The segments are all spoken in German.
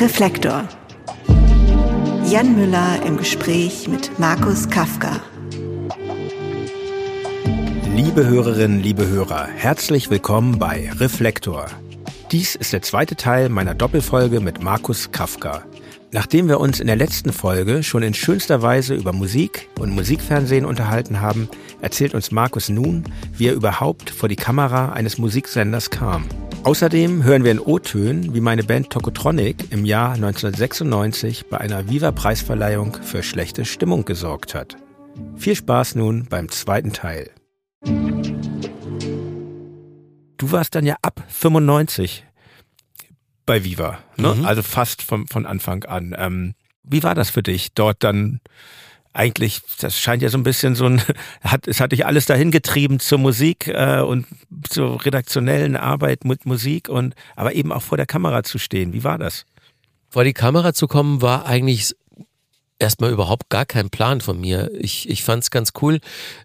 Reflektor. Jan Müller im Gespräch mit Markus Kafka. Liebe Hörerinnen, liebe Hörer, herzlich willkommen bei Reflektor. Dies ist der zweite Teil meiner Doppelfolge mit Markus Kafka. Nachdem wir uns in der letzten Folge schon in schönster Weise über Musik und Musikfernsehen unterhalten haben, erzählt uns Markus nun, wie er überhaupt vor die Kamera eines Musiksenders kam. Außerdem hören wir in O-Tönen, wie meine Band Tokotronic im Jahr 1996 bei einer Viva-Preisverleihung für schlechte Stimmung gesorgt hat. Viel Spaß nun beim zweiten Teil. Du warst dann ja ab 95 bei Viva, ne? Mhm. also fast von, von Anfang an. Ähm, wie war das für dich, dort dann eigentlich, das scheint ja so ein bisschen so ein, hat, es hat dich alles dahin getrieben zur Musik äh, und zur redaktionellen Arbeit mit Musik und aber eben auch vor der Kamera zu stehen. Wie war das? Vor die Kamera zu kommen war eigentlich erstmal überhaupt gar kein Plan von mir. Ich, ich fand es ganz cool,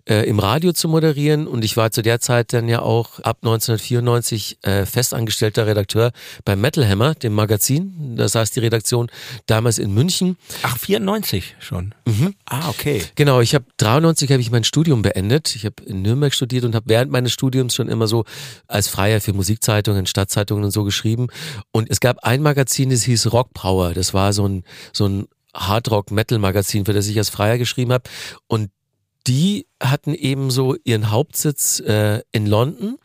äh, im Radio zu moderieren und ich war zu der Zeit dann ja auch ab 1994 äh, festangestellter Redakteur beim Metal Hammer, dem Magazin. Da saß die Redaktion damals in München. Ach, 94 schon. Mhm. Ah, okay. Genau, ich habe 93 habe ich mein Studium beendet. Ich habe in Nürnberg studiert und habe während meines Studiums schon immer so als Freier für Musikzeitungen, Stadtzeitungen und so geschrieben. Und es gab ein Magazin, das hieß Rock Power. Das war so ein so ein Hardrock-Metal-Magazin, für das ich als Freier geschrieben habe. Und die hatten eben so ihren Hauptsitz äh, in London.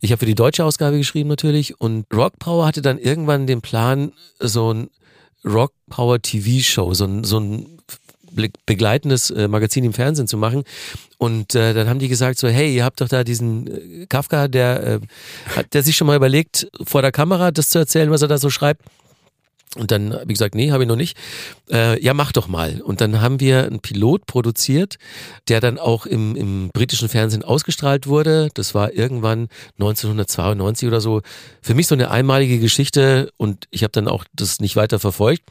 Ich habe für die deutsche Ausgabe geschrieben natürlich. Und Rock Power hatte dann irgendwann den Plan, so ein Rock Power TV-Show, so ein, so ein begleitendes äh, Magazin im Fernsehen zu machen. Und äh, dann haben die gesagt so, hey, ihr habt doch da diesen äh, Kafka, der äh, hat der sich schon mal überlegt, vor der Kamera das zu erzählen, was er da so schreibt. Und dann habe ich gesagt, nee, habe ich noch nicht. Äh, ja, mach doch mal. Und dann haben wir einen Pilot produziert, der dann auch im, im britischen Fernsehen ausgestrahlt wurde. Das war irgendwann 1992 oder so. Für mich so eine einmalige Geschichte und ich habe dann auch das nicht weiter verfolgt.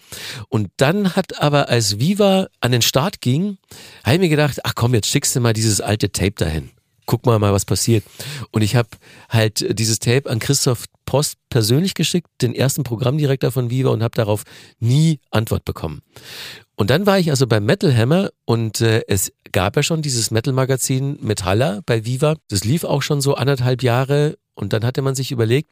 Und dann hat aber, als Viva an den Start ging, habe ich mir gedacht, ach komm, jetzt schickst du mal dieses alte Tape dahin guck mal mal, was passiert. Und ich habe halt dieses Tape an Christoph Post persönlich geschickt, den ersten Programmdirektor von Viva und habe darauf nie Antwort bekommen. Und dann war ich also beim Metal Hammer und äh, es gab ja schon dieses Metal-Magazin Metaller bei Viva. Das lief auch schon so anderthalb Jahre und dann hatte man sich überlegt,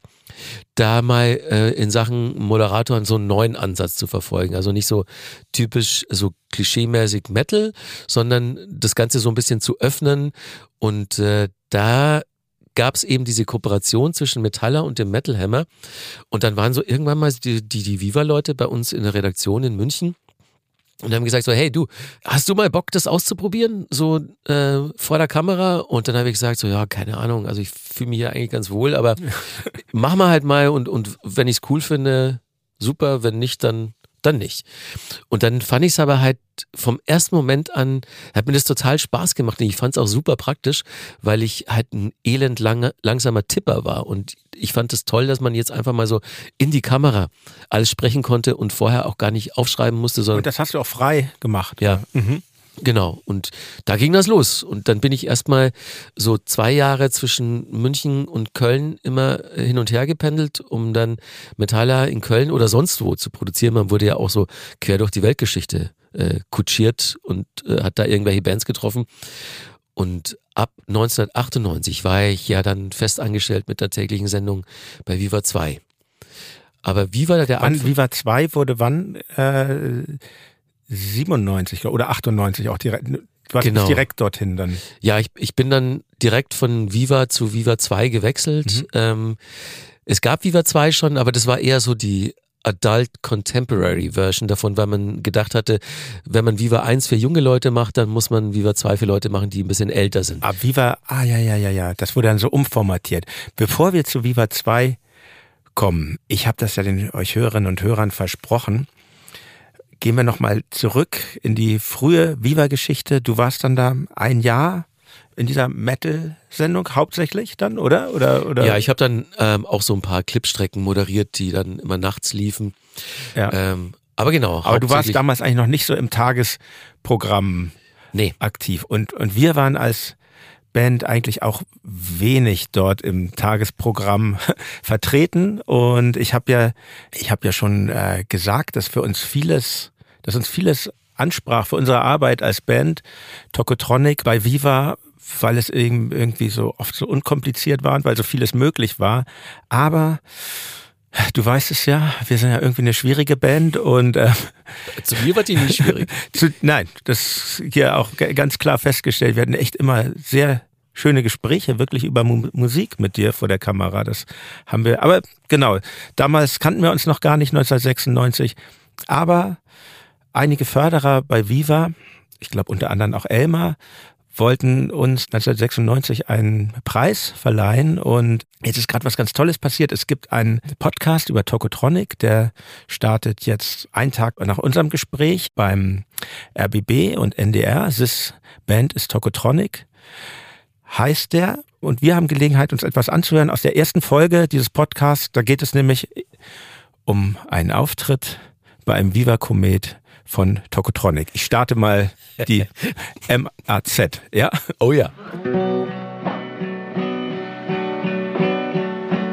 da mal äh, in Sachen Moderatoren so einen neuen Ansatz zu verfolgen. Also nicht so typisch so klischeemäßig Metal, sondern das Ganze so ein bisschen zu öffnen. Und äh, da gab es eben diese Kooperation zwischen Metaller und dem Metal Hammer. Und dann waren so irgendwann mal die, die, die Viva-Leute bei uns in der Redaktion in München und haben gesagt so, hey du, hast du mal Bock, das auszuprobieren, so äh, vor der Kamera? Und dann habe ich gesagt so, ja, keine Ahnung, also ich fühle mich ja eigentlich ganz wohl, aber mach mal halt mal und, und wenn ich es cool finde, super, wenn nicht, dann dann nicht. Und dann fand ich es aber halt vom ersten Moment an, hat mir das total Spaß gemacht und ich fand es auch super praktisch, weil ich halt ein elend lange, langsamer Tipper war und ich fand es toll, dass man jetzt einfach mal so in die Kamera alles sprechen konnte und vorher auch gar nicht aufschreiben musste, sondern. Und das hast du auch frei gemacht. Ja. Mhm. Genau, und da ging das los. Und dann bin ich erstmal so zwei Jahre zwischen München und Köln immer hin und her gependelt, um dann Metaller in Köln oder sonst wo zu produzieren. Man wurde ja auch so quer durch die Weltgeschichte äh, kutschiert und äh, hat da irgendwelche Bands getroffen. Und ab 1998 war ich ja dann fest angestellt mit der täglichen Sendung bei Viva 2. Aber Viva der wann, Viva 2 wurde wann? Äh 97 oder 98 auch direkt. Du warst genau. direkt dorthin dann. Ja, ich, ich bin dann direkt von Viva zu Viva 2 gewechselt. Mhm. Ähm, es gab Viva 2 schon, aber das war eher so die Adult Contemporary Version davon, weil man gedacht hatte, wenn man Viva 1 für junge Leute macht, dann muss man Viva 2 für Leute machen, die ein bisschen älter sind. Ah, Viva, ah ja, ja, ja, ja, das wurde dann so umformatiert. Bevor wir zu Viva 2 kommen, ich habe das ja den euch Hörerinnen und Hörern versprochen, Gehen wir nochmal zurück in die frühe Viva-Geschichte. Du warst dann da ein Jahr in dieser Metal-Sendung hauptsächlich dann, oder? oder, oder? Ja, ich habe dann ähm, auch so ein paar Clipstrecken moderiert, die dann immer nachts liefen. Ja. Ähm, aber genau. Aber du warst damals eigentlich noch nicht so im Tagesprogramm nee. aktiv. Und, und wir waren als Band eigentlich auch wenig dort im Tagesprogramm vertreten und ich habe ja ich habe ja schon äh, gesagt, dass für uns vieles, dass uns vieles ansprach für unsere Arbeit als Band Tokotronic bei Viva weil es irgendwie so oft so unkompliziert war und weil so vieles möglich war. Aber Du weißt es ja, wir sind ja irgendwie eine schwierige Band und äh, zu mir war die nicht schwierig. zu, nein, das hier auch ganz klar festgestellt. Wir hatten echt immer sehr schöne Gespräche wirklich über Mu Musik mit dir vor der Kamera. Das haben wir. Aber genau, damals kannten wir uns noch gar nicht 1996. Aber einige Förderer bei Viva, ich glaube unter anderem auch Elmar, wollten uns 1996 einen Preis verleihen und jetzt ist gerade was ganz Tolles passiert. Es gibt einen Podcast über Tokotronic, der startet jetzt einen Tag nach unserem Gespräch beim RBB und NDR. This Band ist Tokotronic, heißt der. Und wir haben Gelegenheit, uns etwas anzuhören aus der ersten Folge dieses Podcasts. Da geht es nämlich um einen Auftritt bei einem Viva Komet von Tokotronic. Ich starte mal die MAZ, ja? Oh ja.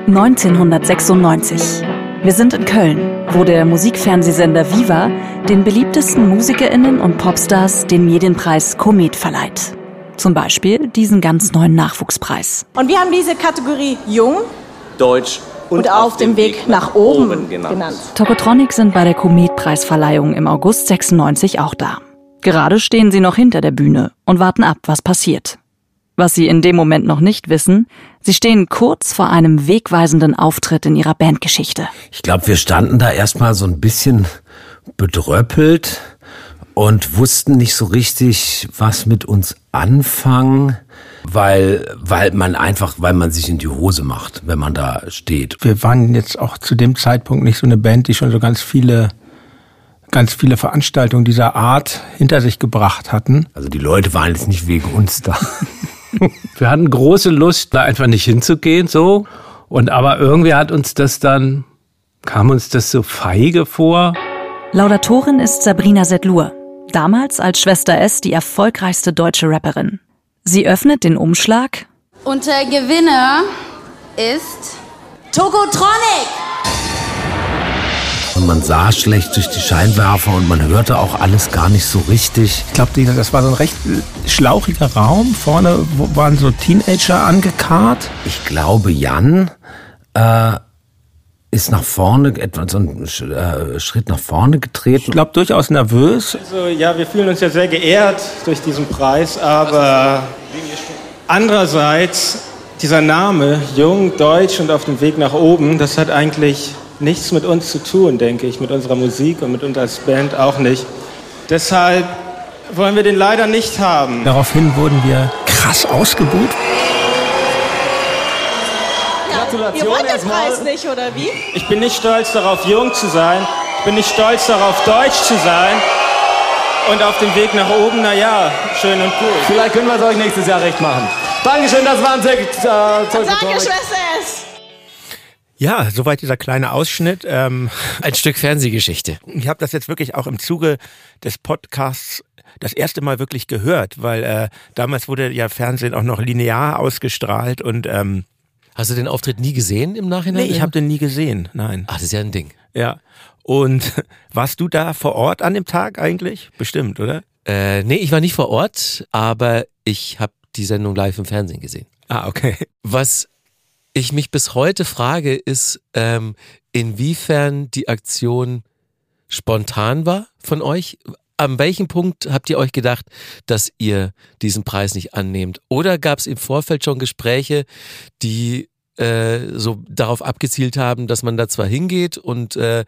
1996. Wir sind in Köln, wo der Musikfernsehsender Viva den beliebtesten MusikerInnen und Popstars den Medienpreis Komet verleiht. Zum Beispiel diesen ganz neuen Nachwuchspreis. Und wir haben diese Kategorie Jung, Deutsch und, und auf, auf dem Weg, Weg nach, nach, oben, oben genannt. genannt. Tokotronic sind bei der Komet-Preisverleihung im August 96 auch da. Gerade stehen sie noch hinter der Bühne und warten ab, was passiert. Was sie in dem Moment noch nicht wissen, sie stehen kurz vor einem wegweisenden Auftritt in ihrer Bandgeschichte. Ich glaube, wir standen da erstmal so ein bisschen bedröppelt und wussten nicht so richtig, was mit uns anfangen weil, weil man einfach, weil man sich in die Hose macht, wenn man da steht. Wir waren jetzt auch zu dem Zeitpunkt nicht so eine Band, die schon so ganz viele ganz viele Veranstaltungen dieser Art hinter sich gebracht hatten. Also die Leute waren jetzt nicht wegen uns da. Wir hatten große Lust, da einfach nicht hinzugehen, so. Und aber irgendwie hat uns das dann, kam uns das so feige vor. Laudatorin ist Sabrina Sedlur. Damals als Schwester S die erfolgreichste deutsche Rapperin. Sie öffnet den Umschlag. Und der Gewinner ist Togotronic. Und man sah schlecht durch die Scheinwerfer und man hörte auch alles gar nicht so richtig. Ich glaube, das war so ein recht schlauchiger Raum. Vorne waren so Teenager angekarrt. Ich glaube, Jan äh, ist nach vorne, etwa so einen äh, Schritt nach vorne getreten. Ich glaube, durchaus nervös. Also, ja, wir fühlen uns ja sehr geehrt durch diesen Preis, aber andererseits, dieser Name, jung, deutsch und auf dem Weg nach oben, das hat eigentlich nichts mit uns zu tun, denke ich, mit unserer Musik und mit uns als Band auch nicht. Deshalb wollen wir den leider nicht haben. Daraufhin wurden wir krass ausgebucht. Gratulation Ihr wollt den Preis nicht, oder wie? Ich bin nicht stolz darauf, jung zu sein. Ich bin nicht stolz darauf, deutsch zu sein. Und auf dem Weg nach oben, naja, schön und gut. Vielleicht können wir es euch nächstes Jahr recht machen. Dankeschön, das war ein sehr äh, Danke, Schwester S. Ja, soweit dieser kleine Ausschnitt. Ähm, ein Stück Fernsehgeschichte. Ich habe das jetzt wirklich auch im Zuge des Podcasts das erste Mal wirklich gehört, weil äh, damals wurde ja Fernsehen auch noch linear ausgestrahlt und ähm, Hast du den Auftritt nie gesehen im Nachhinein? Nee, ich habe den nie gesehen, nein. Ach, das ist ja ein Ding. Ja. Und warst du da vor Ort an dem Tag eigentlich? Bestimmt, oder? Äh, nee, ich war nicht vor Ort, aber ich habe die Sendung live im Fernsehen gesehen. Ah, okay. Was ich mich bis heute frage, ist, ähm, inwiefern die Aktion spontan war von euch an welchem Punkt habt ihr euch gedacht, dass ihr diesen Preis nicht annehmt? Oder gab es im Vorfeld schon Gespräche, die äh, so darauf abgezielt haben, dass man da zwar hingeht und äh,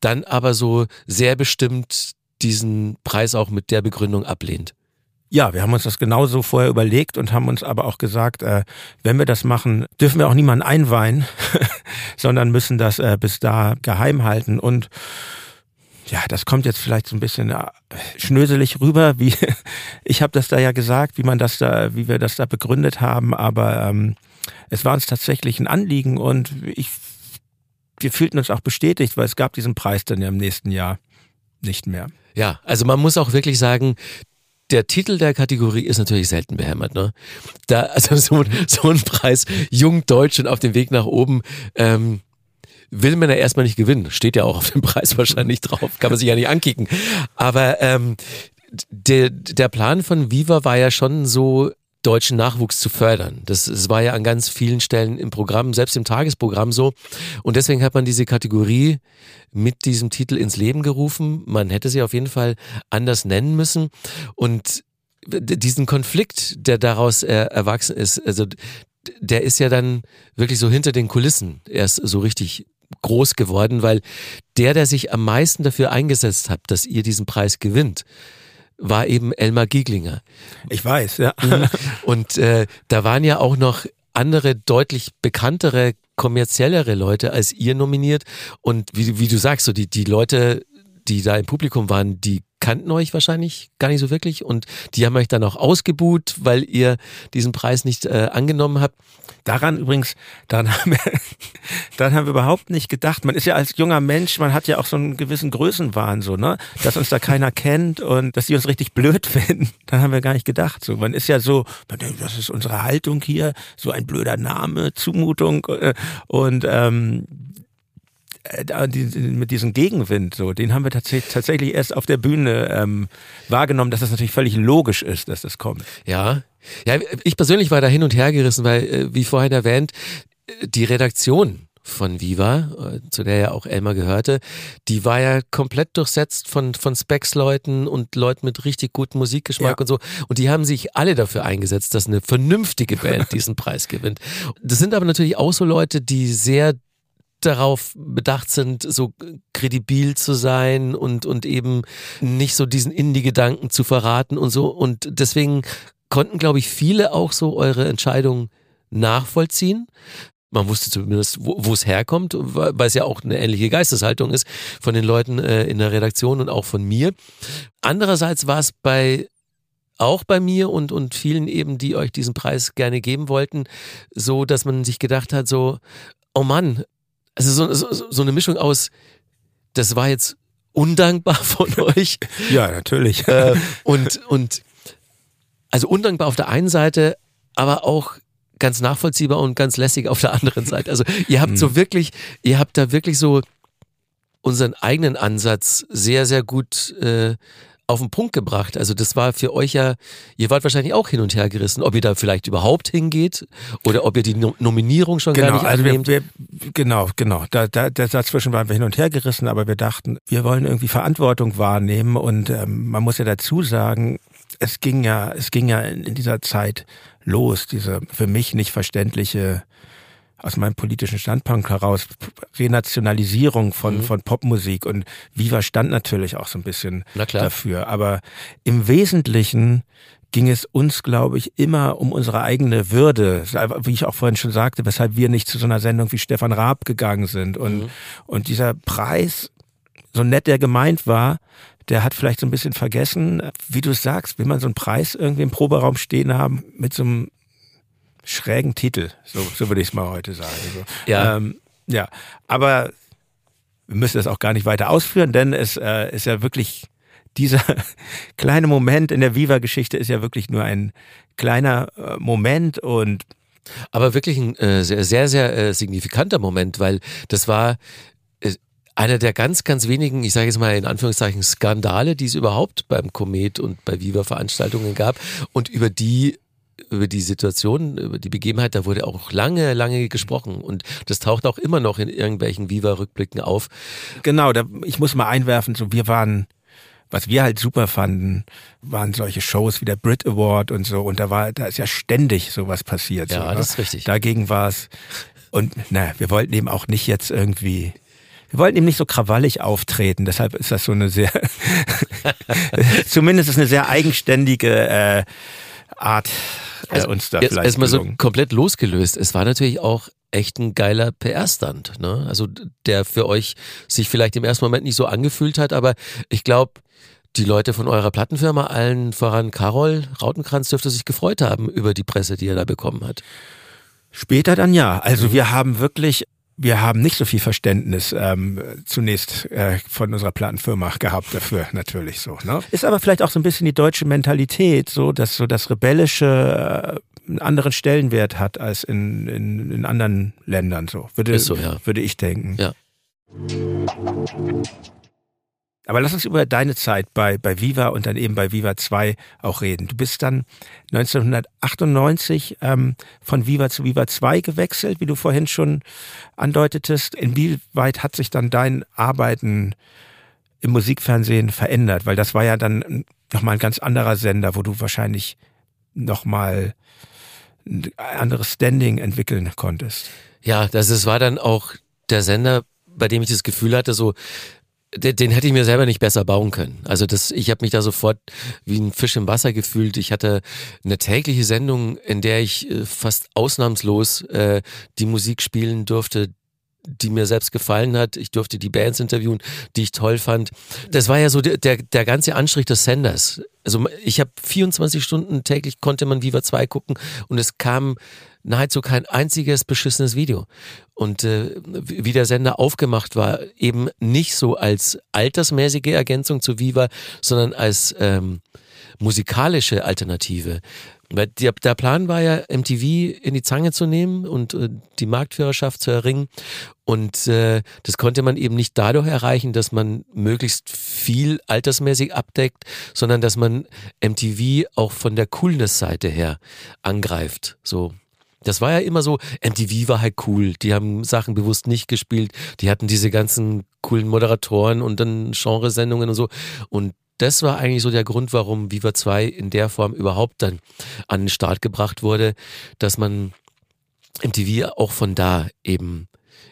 dann aber so sehr bestimmt diesen Preis auch mit der Begründung ablehnt? Ja, wir haben uns das genauso vorher überlegt und haben uns aber auch gesagt, äh, wenn wir das machen, dürfen wir auch niemanden einweihen, sondern müssen das äh, bis da geheim halten und ja, das kommt jetzt vielleicht so ein bisschen äh, schnöselig rüber, wie ich habe das da ja gesagt, wie man das da, wie wir das da begründet haben, aber ähm, es war uns tatsächlich ein Anliegen und ich, wir fühlten uns auch bestätigt, weil es gab diesen Preis dann ja im nächsten Jahr nicht mehr. Ja, also man muss auch wirklich sagen, der Titel der Kategorie ist natürlich selten behämmert, ne? Da, also so, so ein Preis, jung deutsch und auf dem Weg nach oben, ähm, will man ja erstmal nicht gewinnen. Steht ja auch auf dem Preis wahrscheinlich drauf, kann man sich ja nicht ankicken. Aber ähm, der, der Plan von Viva war ja schon so, deutschen Nachwuchs zu fördern. Das, das war ja an ganz vielen Stellen im Programm, selbst im Tagesprogramm so. Und deswegen hat man diese Kategorie mit diesem Titel ins Leben gerufen. Man hätte sie auf jeden Fall anders nennen müssen. Und diesen Konflikt, der daraus erwachsen ist, also der ist ja dann wirklich so hinter den Kulissen erst so richtig groß geworden, weil der, der sich am meisten dafür eingesetzt hat, dass ihr diesen Preis gewinnt, war eben Elmar Gieglinger. Ich weiß, ja. Mhm. Und äh, da waren ja auch noch andere deutlich bekanntere, kommerziellere Leute als ihr nominiert. Und wie, wie du sagst, so die, die Leute, die da im Publikum waren, die kannten euch wahrscheinlich gar nicht so wirklich und die haben euch dann auch ausgebuht, weil ihr diesen Preis nicht äh, angenommen habt. Daran übrigens, daran haben, wir, daran haben wir überhaupt nicht gedacht. Man ist ja als junger Mensch, man hat ja auch so einen gewissen Größenwahn, so, ne? Dass uns da keiner kennt und dass die uns richtig blöd finden. Dann haben wir gar nicht gedacht. So, man ist ja so, man denkt, das ist unsere Haltung hier, so ein blöder Name, Zumutung. Äh, und ähm, äh, mit diesem Gegenwind, so, den haben wir tatsächlich, tatsächlich erst auf der Bühne ähm, wahrgenommen, dass das natürlich völlig logisch ist, dass das kommt. Ja, ja, ich persönlich war da hin und her gerissen, weil, äh, wie vorhin erwähnt, die Redaktion von Viva, äh, zu der ja auch Elmar gehörte, die war ja komplett durchsetzt von, von Specs-Leuten und Leuten mit richtig gutem Musikgeschmack ja. und so. Und die haben sich alle dafür eingesetzt, dass eine vernünftige Band diesen Preis gewinnt. Das sind aber natürlich auch so Leute, die sehr darauf bedacht sind, so kredibil zu sein und, und eben nicht so diesen Indie-Gedanken zu verraten und so. Und deswegen konnten, glaube ich, viele auch so eure Entscheidung nachvollziehen. Man wusste zumindest, wo es herkommt, weil es ja auch eine ähnliche Geisteshaltung ist von den Leuten äh, in der Redaktion und auch von mir. Andererseits war es bei auch bei mir und, und vielen eben, die euch diesen Preis gerne geben wollten, so, dass man sich gedacht hat, so, oh Mann, also so, so, so eine Mischung aus, das war jetzt undankbar von euch. ja, natürlich. Äh, und, und also undankbar auf der einen Seite, aber auch ganz nachvollziehbar und ganz lässig auf der anderen Seite. Also ihr habt so mhm. wirklich, ihr habt da wirklich so unseren eigenen Ansatz sehr, sehr gut äh, auf den Punkt gebracht. Also das war für euch ja, ihr wart wahrscheinlich auch hin und her gerissen, ob ihr da vielleicht überhaupt hingeht oder ob ihr die Nominierung schon genau, gar nicht also annehmt. Wir, wir, genau, genau. Da, da, dazwischen waren wir hin und her gerissen, aber wir dachten, wir wollen irgendwie Verantwortung wahrnehmen und ähm, man muss ja dazu sagen, es ging ja, es ging ja in, in dieser Zeit los, diese für mich nicht verständliche aus meinem politischen Standpunkt heraus Renationalisierung von, mhm. von Popmusik und Viva stand natürlich auch so ein bisschen dafür. Aber im Wesentlichen ging es uns, glaube ich, immer um unsere eigene Würde, wie ich auch vorhin schon sagte, weshalb wir nicht zu so einer Sendung wie Stefan Raab gegangen sind. Und, mhm. und dieser Preis, so nett der gemeint war, der hat vielleicht so ein bisschen vergessen, wie du es sagst, will man so einen Preis irgendwie im Proberaum stehen haben mit so einem schrägen Titel, so, so würde ich es mal heute sagen. So. Ja. Ähm, ja, aber wir müssen das auch gar nicht weiter ausführen, denn es äh, ist ja wirklich dieser kleine Moment in der Viva-Geschichte ist ja wirklich nur ein kleiner äh, Moment und aber wirklich ein äh, sehr, sehr, sehr äh, signifikanter Moment, weil das war äh, einer der ganz, ganz wenigen, ich sage jetzt mal in Anführungszeichen, Skandale, die es überhaupt beim Komet und bei Viva-Veranstaltungen gab und über die über die Situation, über die Begebenheit, da wurde auch lange, lange gesprochen und das taucht auch immer noch in irgendwelchen Viva-Rückblicken auf. Genau, da, ich muss mal einwerfen, so wir waren, was wir halt super fanden, waren solche Shows wie der Brit Award und so und da war, da ist ja ständig sowas passiert. Ja, so, ne? das ist richtig. Dagegen war es und na, wir wollten eben auch nicht jetzt irgendwie wir wollten eben nicht so krawallig auftreten, deshalb ist das so eine sehr, zumindest ist eine sehr eigenständige äh, Art äh, also, uns da jetzt vielleicht erstmal so komplett losgelöst. Es war natürlich auch echt ein geiler PR-Stand, ne? Also der für euch sich vielleicht im ersten Moment nicht so angefühlt hat, aber ich glaube, die Leute von eurer Plattenfirma, allen voran Carol Rautenkranz, dürfte sich gefreut haben über die Presse, die er da bekommen hat. Später dann ja. Also wir haben wirklich wir haben nicht so viel Verständnis ähm, zunächst äh, von unserer Plattenfirma gehabt dafür natürlich so. Ne? Ist aber vielleicht auch so ein bisschen die deutsche Mentalität, so dass so das rebellische äh, einen anderen Stellenwert hat als in, in, in anderen Ländern so. Würde, Ist so, ja. würde ich denken. Ja. Aber lass uns über deine Zeit bei, bei Viva und dann eben bei Viva 2 auch reden. Du bist dann 1998 ähm, von Viva zu Viva 2 gewechselt, wie du vorhin schon andeutetest. Inwieweit hat sich dann dein Arbeiten im Musikfernsehen verändert? Weil das war ja dann nochmal ein ganz anderer Sender, wo du wahrscheinlich nochmal ein anderes Standing entwickeln konntest. Ja, das, das war dann auch der Sender, bei dem ich das Gefühl hatte, so den, den hätte ich mir selber nicht besser bauen können. Also das, ich habe mich da sofort wie ein Fisch im Wasser gefühlt. Ich hatte eine tägliche Sendung, in der ich äh, fast ausnahmslos äh, die Musik spielen durfte, die mir selbst gefallen hat. Ich durfte die Bands interviewen, die ich toll fand. Das war ja so der, der, der ganze Anstrich des Senders. Also ich habe 24 Stunden täglich konnte man Viva 2 gucken und es kam nahezu kein einziges beschissenes Video. Und äh, wie der Sender aufgemacht war, eben nicht so als altersmäßige Ergänzung zu Viva, sondern als ähm, musikalische Alternative. Weil der, der Plan war ja, MTV in die Zange zu nehmen und äh, die Marktführerschaft zu erringen. Und äh, das konnte man eben nicht dadurch erreichen, dass man möglichst viel altersmäßig abdeckt, sondern dass man MTV auch von der Coolness-Seite her angreift. So das war ja immer so, MTV war halt cool. Die haben Sachen bewusst nicht gespielt. Die hatten diese ganzen coolen Moderatoren und dann Genresendungen und so. Und das war eigentlich so der Grund, warum Viva 2 in der Form überhaupt dann an den Start gebracht wurde, dass man MTV auch von da eben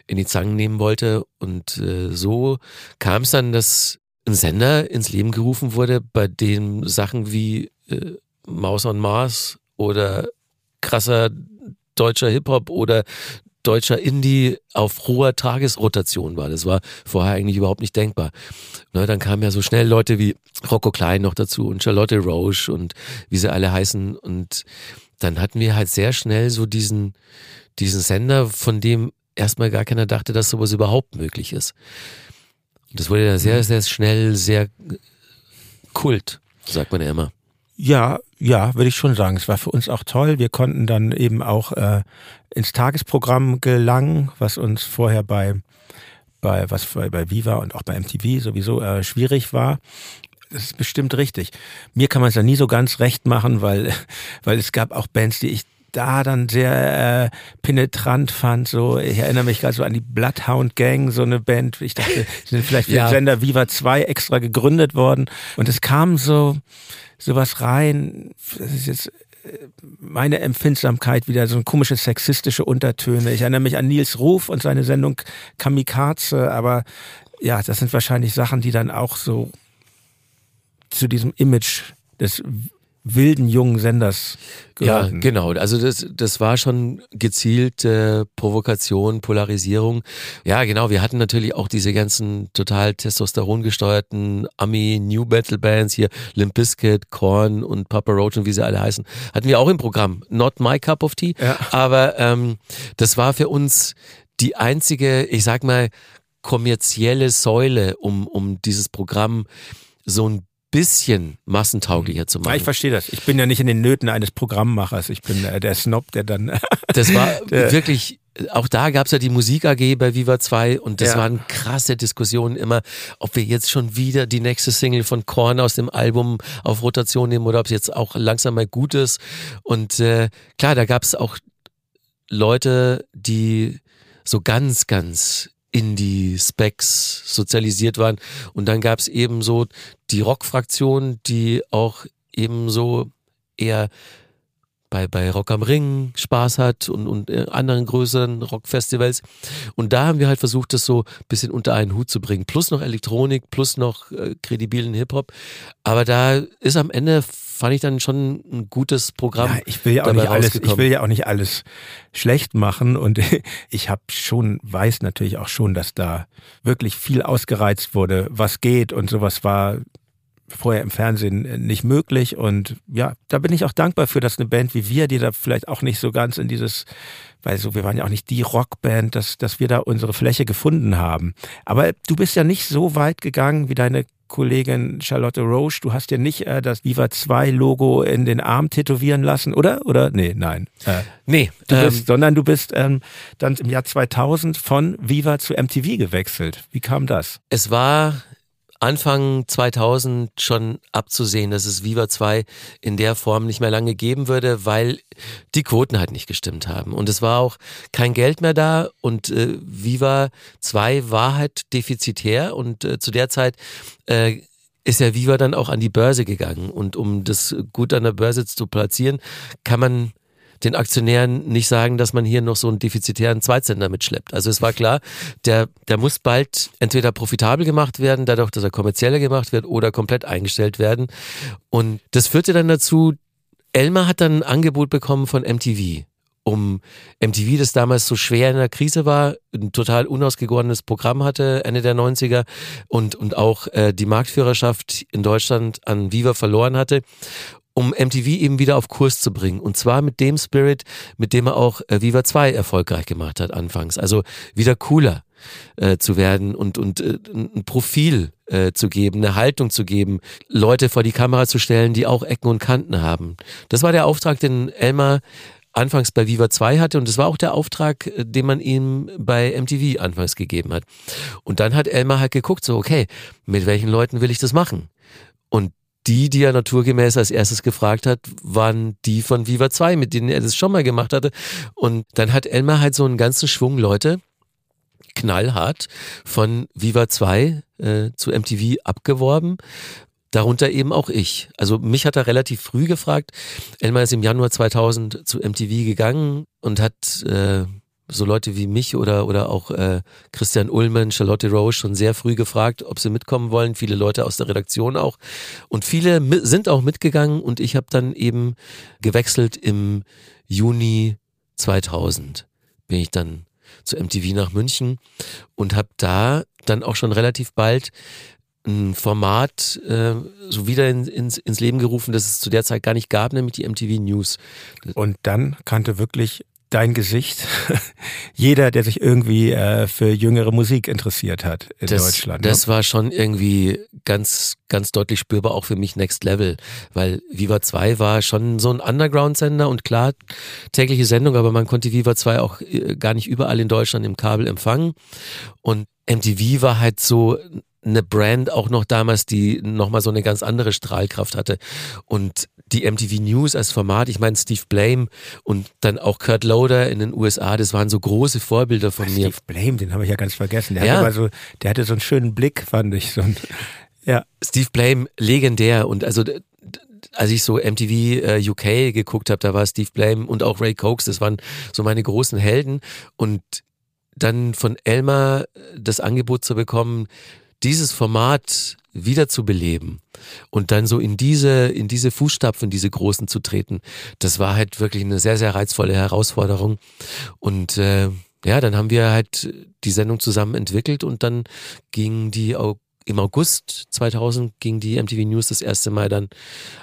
in die Zangen nehmen wollte. Und äh, so kam es dann, dass ein Sender ins Leben gerufen wurde, bei dem Sachen wie äh, Maus on Mars oder krasser deutscher Hip-Hop oder deutscher Indie auf hoher Tagesrotation war. Das war vorher eigentlich überhaupt nicht denkbar. Ne, dann kamen ja so schnell Leute wie Rocco Klein noch dazu und Charlotte Roche und wie sie alle heißen. Und dann hatten wir halt sehr schnell so diesen, diesen Sender, von dem erstmal gar keiner dachte, dass sowas überhaupt möglich ist. Und das wurde ja sehr, sehr schnell sehr Kult, sagt man ja immer. Ja, ja, würde ich schon sagen. Es war für uns auch toll. Wir konnten dann eben auch äh, ins Tagesprogramm gelangen, was uns vorher bei bei was bei, bei Viva und auch bei MTV sowieso äh, schwierig war. Das ist bestimmt richtig. Mir kann man es ja nie so ganz recht machen, weil weil es gab auch Bands, die ich da dann sehr äh, penetrant fand. So, ich erinnere mich gerade so an die Bloodhound Gang, so eine Band. Ich dachte, die sind vielleicht für ja. den Sender Viva 2 extra gegründet worden. Und es kam so, sowas rein, das ist jetzt äh, meine Empfindsamkeit wieder so ein komische sexistische Untertöne. Ich erinnere mich an Nils Ruf und seine Sendung Kamikaze, aber ja, das sind wahrscheinlich Sachen, die dann auch so zu diesem Image des wilden jungen Senders gehörten. Ja, genau. Also das, das war schon gezielte Provokation, Polarisierung. Ja, genau. Wir hatten natürlich auch diese ganzen total Testosteron gesteuerten Ami New Battle Bands hier, Limp Bizkit, Korn und Papa Roach und wie sie alle heißen, hatten wir auch im Programm. Not my cup of tea. Ja. Aber ähm, das war für uns die einzige, ich sag mal, kommerzielle Säule, um, um dieses Programm so ein bisschen massentauglicher zu machen. Ja, ich verstehe das. Ich bin ja nicht in den Nöten eines Programmmachers. Ich bin äh, der Snob, der dann. das war wirklich. Auch da gab es ja die Musik AG bei Viva 2 und das ja. waren krasse Diskussionen immer, ob wir jetzt schon wieder die nächste Single von Korn aus dem Album auf Rotation nehmen oder ob es jetzt auch langsam mal gut ist. Und äh, klar, da gab es auch Leute, die so ganz, ganz in die Specs sozialisiert waren. Und dann gab es eben so die Rock-Fraktion, die auch eben so eher bei, bei Rock am Ring Spaß hat und, und äh, anderen größeren Rockfestivals. Und da haben wir halt versucht, das so ein bisschen unter einen Hut zu bringen. Plus noch Elektronik, plus noch äh, kredibilen Hip-Hop. Aber da ist am Ende fand ich dann schon ein gutes Programm. Ja, ich will ja auch nicht alles, ich will ja auch nicht alles schlecht machen und ich habe schon weiß natürlich auch schon, dass da wirklich viel ausgereizt wurde, was geht und sowas war vorher im Fernsehen nicht möglich und ja, da bin ich auch dankbar für, dass eine Band wie wir, die da vielleicht auch nicht so ganz in dieses weil so, wir waren ja auch nicht die Rockband, dass, dass wir da unsere Fläche gefunden haben. Aber du bist ja nicht so weit gegangen wie deine Kollegin Charlotte Roche, du hast ja nicht äh, das Viva 2 Logo in den Arm tätowieren lassen, oder? Oder? Nee, nein. Äh, nee. Du bist, ähm, sondern du bist ähm, dann im Jahr 2000 von Viva zu MTV gewechselt. Wie kam das? Es war Anfang 2000 schon abzusehen, dass es Viva 2 in der Form nicht mehr lange geben würde, weil die Quoten halt nicht gestimmt haben. Und es war auch kein Geld mehr da und äh, Viva 2 war halt defizitär und äh, zu der Zeit äh, ist ja Viva dann auch an die Börse gegangen. Und um das gut an der Börse zu platzieren, kann man den Aktionären nicht sagen, dass man hier noch so einen defizitären Zweitsender mitschleppt. Also es war klar, der, der muss bald entweder profitabel gemacht werden, dadurch, dass er kommerzieller gemacht wird oder komplett eingestellt werden. Und das führte dann dazu, Elmar hat dann ein Angebot bekommen von MTV um MTV, das damals so schwer in der Krise war, ein total unausgegorenes Programm hatte, Ende der 90er und, und auch äh, die Marktführerschaft in Deutschland an Viva verloren hatte um MTV eben wieder auf Kurs zu bringen. Und zwar mit dem Spirit, mit dem er auch äh, Viva 2 erfolgreich gemacht hat anfangs. Also wieder cooler äh, zu werden und, und äh, ein Profil äh, zu geben, eine Haltung zu geben, Leute vor die Kamera zu stellen, die auch Ecken und Kanten haben. Das war der Auftrag, den Elmar anfangs bei Viva 2 hatte und das war auch der Auftrag, äh, den man ihm bei MTV anfangs gegeben hat. Und dann hat Elmar halt geguckt, so okay, mit welchen Leuten will ich das machen? Und die, die er naturgemäß als erstes gefragt hat, waren die von Viva 2, mit denen er das schon mal gemacht hatte. Und dann hat Elmar halt so einen ganzen Schwung Leute knallhart von Viva 2 äh, zu MTV abgeworben. Darunter eben auch ich. Also mich hat er relativ früh gefragt. Elmar ist im Januar 2000 zu MTV gegangen und hat äh, so Leute wie mich oder, oder auch äh, Christian Ullmann, Charlotte Roche schon sehr früh gefragt, ob sie mitkommen wollen. Viele Leute aus der Redaktion auch. Und viele sind auch mitgegangen und ich habe dann eben gewechselt im Juni 2000 bin ich dann zu MTV nach München und habe da dann auch schon relativ bald ein Format äh, so wieder in, ins, ins Leben gerufen, das es zu der Zeit gar nicht gab, nämlich die MTV News. Und dann kannte wirklich dein Gesicht. Jeder, der sich irgendwie äh, für jüngere Musik interessiert hat in das, Deutschland. Ne? Das war schon irgendwie ganz, ganz deutlich spürbar auch für mich Next Level, weil Viva 2 war schon so ein Underground-Sender und klar, tägliche Sendung, aber man konnte Viva 2 auch äh, gar nicht überall in Deutschland im Kabel empfangen. Und MTV war halt so eine Brand auch noch damals, die nochmal so eine ganz andere Strahlkraft hatte. Und die MTV News als Format, ich meine Steve Blame und dann auch Kurt Loader in den USA, das waren so große Vorbilder von Ach, mir. Steve Blame, den habe ich ja ganz vergessen. Der, ja. hatte so, der hatte so einen schönen Blick, fand ich. So ein, ja. Steve Blame, legendär. Und also als ich so MTV äh, UK geguckt habe, da war Steve Blame und auch Ray Cokes, das waren so meine großen Helden. Und dann von Elmar das Angebot zu bekommen, dieses Format wieder zu beleben und dann so in diese, in diese Fußstapfen, diese großen zu treten, das war halt wirklich eine sehr, sehr reizvolle Herausforderung. Und äh, ja, dann haben wir halt die Sendung zusammen entwickelt und dann ging die im August 2000 ging die MTV News das erste Mal dann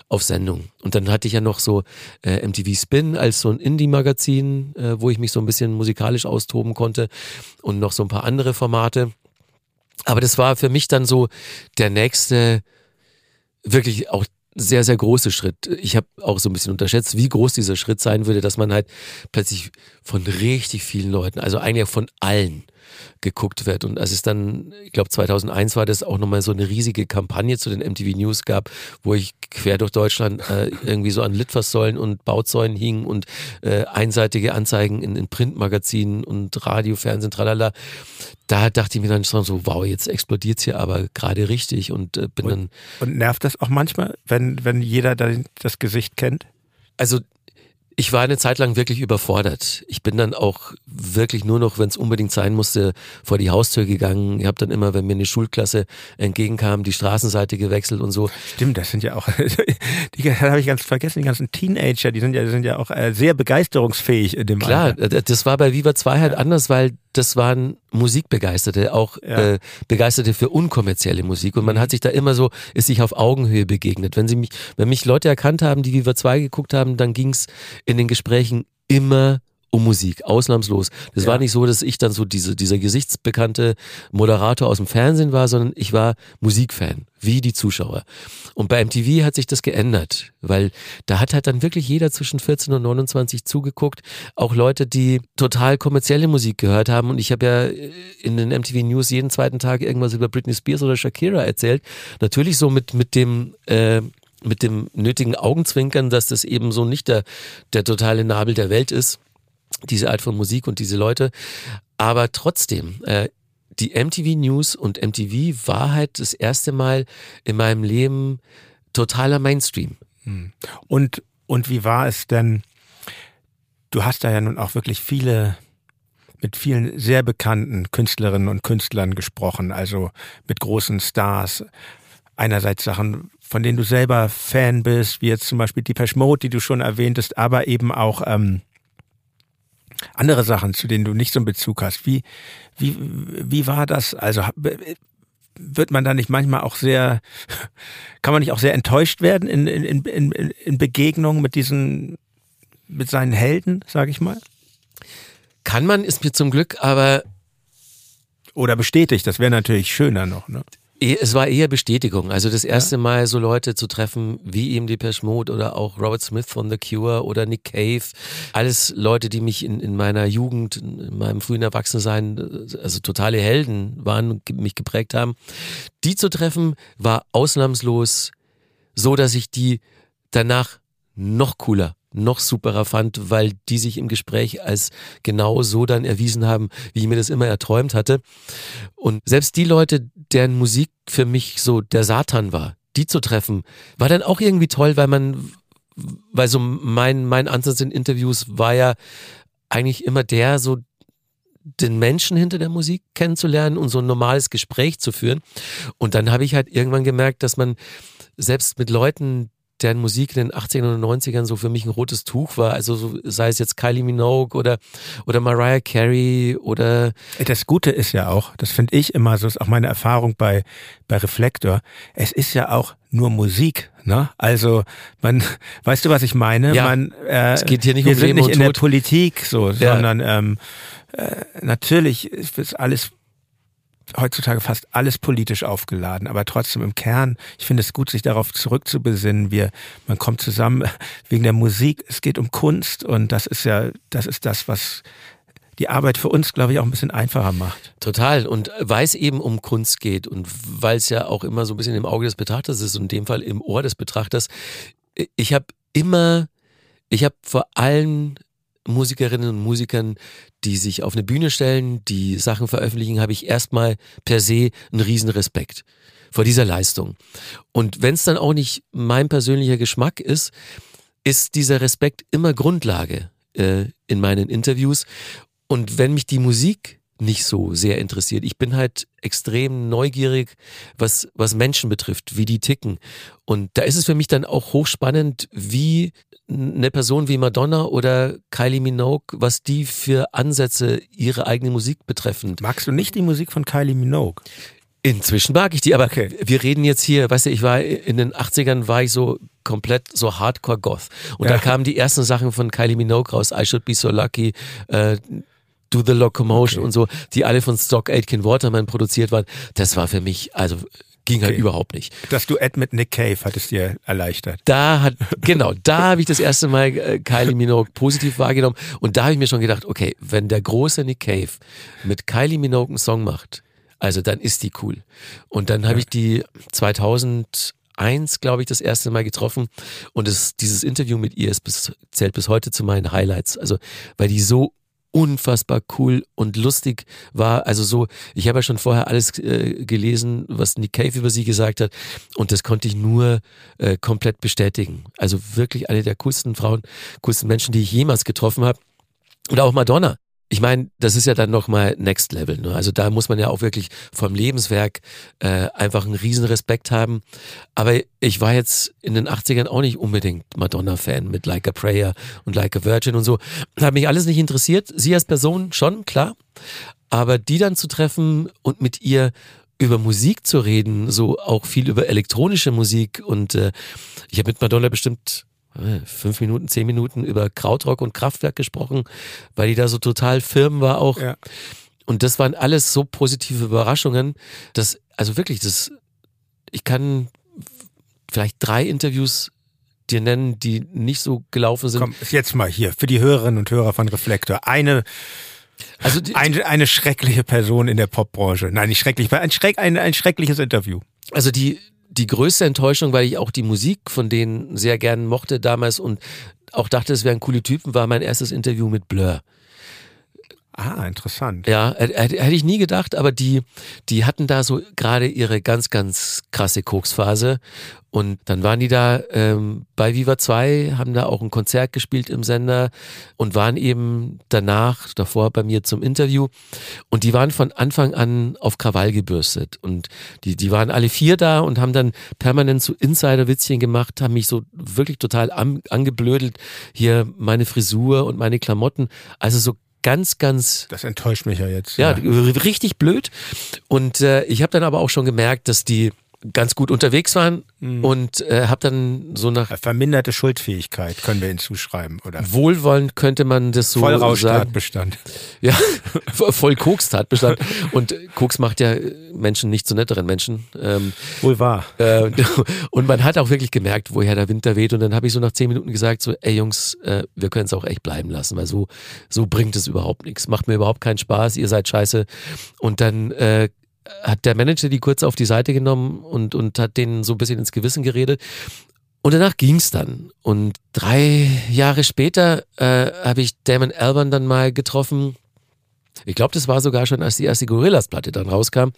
auf Sendung. Und dann hatte ich ja noch so äh, MTV Spin als so ein Indie-Magazin, äh, wo ich mich so ein bisschen musikalisch austoben konnte und noch so ein paar andere Formate. Aber das war für mich dann so der nächste, wirklich auch sehr, sehr große Schritt. Ich habe auch so ein bisschen unterschätzt, wie groß dieser Schritt sein würde, dass man halt plötzlich von richtig vielen Leuten, also eigentlich von allen, geguckt wird. Und als es dann, ich glaube 2001 war das auch nochmal so eine riesige Kampagne zu den MTV News gab, wo ich quer durch Deutschland äh, irgendwie so an Litfaßsäulen und Bauzäunen hing und äh, einseitige Anzeigen in, in Printmagazinen und Radio, Fernsehen, tralala. Da dachte ich mir dann schon so, wow, jetzt explodiert's hier aber gerade richtig und äh, bin und, dann. Und nervt das auch manchmal, wenn, wenn jeder das Gesicht kennt? Also ich war eine Zeit lang wirklich überfordert. Ich bin dann auch wirklich nur noch, wenn es unbedingt sein musste, vor die Haustür gegangen. Ich habe dann immer, wenn mir eine Schulklasse entgegenkam, die Straßenseite gewechselt und so. Stimmt, das sind ja auch, die habe ich ganz vergessen, die ganzen Teenager, die sind ja, die sind ja auch äh, sehr begeisterungsfähig in dem Klar, Alter. das war bei Viva 2 halt ja. anders, weil das waren Musikbegeisterte, auch ja. äh, Begeisterte für unkommerzielle Musik. Und man mhm. hat sich da immer so, ist sich auf Augenhöhe begegnet. Wenn sie mich, wenn mich Leute erkannt haben, die Viva 2 geguckt haben, dann ging es in den Gesprächen immer um Musik, ausnahmslos. Das Ja. war nicht so, dass ich dann so diese, dieser gesichtsbekannte Moderator aus dem Fernsehen war, sondern ich war Musikfan, wie die Zuschauer. Und bei MTV hat sich das geändert, weil da hat halt dann wirklich jeder zwischen 14 und 29 zugeguckt, auch Leute, die total kommerzielle Musik gehört haben. Und ich habe ja in den MTV News jeden zweiten Tag irgendwas über Britney Spears oder Shakira erzählt. Natürlich so mit, mit dem, äh, mit dem nötigen Augenzwinkern, dass das eben so nicht der, der totale Nabel der Welt ist, diese Art von Musik und diese Leute. Aber trotzdem, äh, die MTV News und MTV war halt das erste Mal in meinem Leben totaler Mainstream. Und, und wie war es denn? Du hast da ja nun auch wirklich viele, mit vielen sehr bekannten Künstlerinnen und Künstlern gesprochen, also mit großen Stars. Einerseits Sachen, von denen du selber Fan bist, wie jetzt zum Beispiel Depeche Mode, die du schon erwähntest, aber eben auch ähm, andere Sachen, zu denen du nicht so einen Bezug hast. Wie, wie, wie war das? Also wird man da nicht manchmal auch sehr, kann man nicht auch sehr enttäuscht werden in, in, in, in, in Begegnungen mit diesen, mit seinen Helden, sage ich mal? Kann man, ist mir zum Glück, aber Oder bestätigt, das wäre natürlich schöner noch. Ne? Eh, Es war eher Bestätigung. Also das erste Mal so Leute zu treffen wie eben Depeche Mode oder auch Robert Smith von The Cure oder Nick Cave. Alles Leute, die mich in, in meiner Jugend, in meinem frühen Erwachsensein, also totale Helden waren und mich geprägt haben. Die zu treffen war ausnahmslos so, dass ich die danach noch cooler, noch superer fand, weil die sich im Gespräch als genau so dann erwiesen haben, wie ich mir das immer erträumt hatte. Und selbst die Leute, deren Musik für mich so der Satan war, die zu treffen, war dann auch irgendwie toll, weil man, weil so mein, mein Ansatz in Interviews war ja eigentlich immer der, so den Menschen hinter der Musik kennenzulernen und so ein normales Gespräch zu führen. Und dann habe ich halt irgendwann gemerkt, dass man selbst mit Leuten, deren Musik in den 80ern und 90ern so für mich ein rotes Tuch war, also so, sei es jetzt Kylie Minogue oder, oder Mariah Carey oder Das Gute ist ja auch, das finde ich immer so, ist auch meine Erfahrung bei, bei Reflektor, es ist ja auch nur Musik, ne? Also man, weißt du, was ich meine? Ja. man, äh, Es geht hier nicht wir um sind Leben nicht in der Tod. Politik so, Ja. sondern ähm, äh, natürlich ist alles heutzutage fast alles politisch aufgeladen, aber trotzdem im Kern, ich finde es gut, sich darauf zurückzubesinnen. Wir, man kommt zusammen wegen der Musik, es geht um Kunst und das ist ja, das ist das, was die Arbeit für uns, glaube ich, auch ein bisschen einfacher macht. Total. Und weil es eben um Kunst geht und weil es ja auch immer so ein bisschen im Auge des Betrachters ist und in dem Fall im Ohr des Betrachters, ich habe immer, ich habe vor allen Musikerinnen und Musikern, die sich auf eine Bühne stellen, die Sachen veröffentlichen, habe ich erstmal per se einen riesen Respekt vor dieser Leistung. Und wenn es dann auch nicht mein persönlicher Geschmack ist, ist dieser Respekt immer Grundlage äh, in meinen Interviews. Und wenn mich die Musik nicht so sehr interessiert, ich bin halt extrem neugierig, was, was Menschen betrifft, wie die ticken. Und da ist es für mich dann auch hochspannend, wie eine Person wie Madonna oder Kylie Minogue, was die für Ansätze ihre eigene Musik betreffend. Magst du nicht die Musik von Kylie Minogue? Inzwischen mag ich die, aber wir reden jetzt hier, weißt du, ich war in den 80ern war ich so komplett so Hardcore Goth. Und Ja. da kamen die ersten Sachen von Kylie Minogue raus, I Should Be So Lucky, äh, Do the Locomotion und so, die alle von Stock Aitken Waterman produziert waren. Das war für mich, also ging halt Okay. überhaupt nicht. Das Duett mit Nick Cave hat es dir erleichtert. Da hat, genau, da habe ich das erste Mal äh, Kylie Minogue positiv wahrgenommen und da habe ich mir schon gedacht, okay, wenn der große Nick Cave mit Kylie Minogue einen Song macht, also dann ist die cool. Und dann habe ich die 2001, glaube ich, das erste Mal getroffen und das, dieses Interview mit ihr ist bis, zählt bis heute zu meinen Highlights. Also, weil die so unfassbar cool und lustig war. Also so, ich habe ja schon vorher alles äh, gelesen, was Nick Cave über sie gesagt hat und das konnte ich nur äh, komplett bestätigen. Also wirklich eine der coolsten Frauen, coolsten Menschen, die ich jemals getroffen habe. Und auch Madonna. Ich meine, das ist ja dann nochmal Next Level. Ne? Also da muss man ja auch wirklich vom Lebenswerk äh, einfach einen riesen Respekt haben. Aber ich war jetzt in den 80ern auch nicht unbedingt Madonna-Fan mit Like a Prayer und Like a Virgin und so. Hat mich alles nicht interessiert. Sie als Person schon, klar. Aber die dann zu treffen und mit ihr über Musik zu reden, so auch viel über elektronische Musik und äh, ich habe mit Madonna bestimmt fünf Minuten, zehn Minuten über Krautrock und Kraftwerk gesprochen, weil die da so total firm war auch. Ja. Und das waren alles so positive Überraschungen, dass, also wirklich, das, ich kann vielleicht drei Interviews dir nennen, die nicht so gelaufen sind. Komm, jetzt mal hier für die Hörerinnen und Hörer von Reflektor. Eine, Also die, eine, eine schreckliche Person in der Popbranche. Nein, nicht schrecklich, ein, schreck, ein, ein schreckliches Interview. Also die, die größte Enttäuschung, weil ich auch die Musik von denen sehr gern mochte damals und auch dachte, es wären coole Typen, war mein erstes Interview mit Blur. Ah, interessant. Ja, hätte ich nie gedacht, aber die, die hatten da so gerade ihre ganz, ganz krasse Koksphase. Und dann waren die da ähm, bei Viva 2, haben da auch ein Konzert gespielt im Sender und waren eben danach, davor bei mir zum Interview. Und die waren von Anfang an auf Krawall gebürstet. Und die, die waren alle vier da und haben dann permanent so Insider-Witzchen gemacht, haben mich so wirklich total an, angeblödelt. Hier meine Frisur und meine Klamotten. Also so ganz, ganz Das enttäuscht mich ja jetzt. ja, richtig blöd. Und äh, ich habe dann aber auch schon gemerkt, dass die ganz gut unterwegs waren und äh, habe dann so nach Verminderte Schuldfähigkeit können wir ihnen zuschreiben, oder? wohlwollend könnte man das so sagen. Vollrauschtatbestand. Ja, voll Koks-Tatbestand. Und Koks macht ja Menschen nicht zu netteren Menschen. Ähm, Wohl wahr. äh, und man hat auch wirklich gemerkt, woher der Winter weht. Und dann habe ich so nach zehn Minuten gesagt, so, ey Jungs, äh, wir können es auch echt bleiben lassen, weil so, so bringt es überhaupt nichts. Macht mir überhaupt keinen Spaß, ihr seid scheiße. Und dann äh, hat der Manager die kurz auf die Seite genommen und, und hat denen so ein bisschen ins Gewissen geredet. Und danach ging's dann. Und drei Jahre später äh, habe ich Damon Albarn dann mal getroffen. Ich glaube, das war sogar schon, als die erste Gorillas-Platte dann rauskam.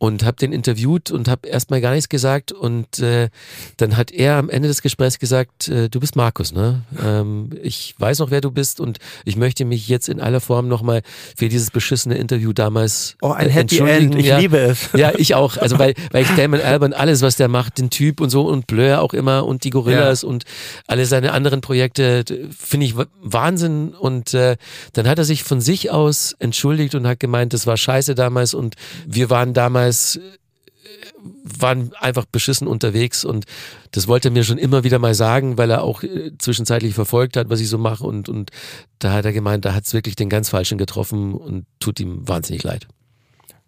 Und habe den interviewt und habe erstmal gar nichts gesagt. Und äh, dann hat er am Ende des Gesprächs gesagt, äh, du bist Markus, ne? Ähm, ich weiß noch, wer du bist und ich möchte mich jetzt in aller Form nochmal für dieses beschissene Interview damals Oh, ein äh, Happy. End. Ich ja. liebe es. Ja, ich auch. Also weil, weil ich Damon Albarn, alles, was der macht, den Typ und so und Blur auch immer und die Gorillas und alle seine anderen Projekte, finde ich wa- Wahnsinn. Und äh, dann hat er sich von sich aus entschuldigt und hat gemeint, das war scheiße damals und wir waren damals äh, waren einfach beschissen unterwegs und das wollte er mir schon immer wieder mal sagen, weil er auch äh, zwischenzeitlich verfolgt hat, was ich so mache und, und da hat er gemeint, da hat es wirklich den ganz Falschen getroffen und tut ihm wahnsinnig leid.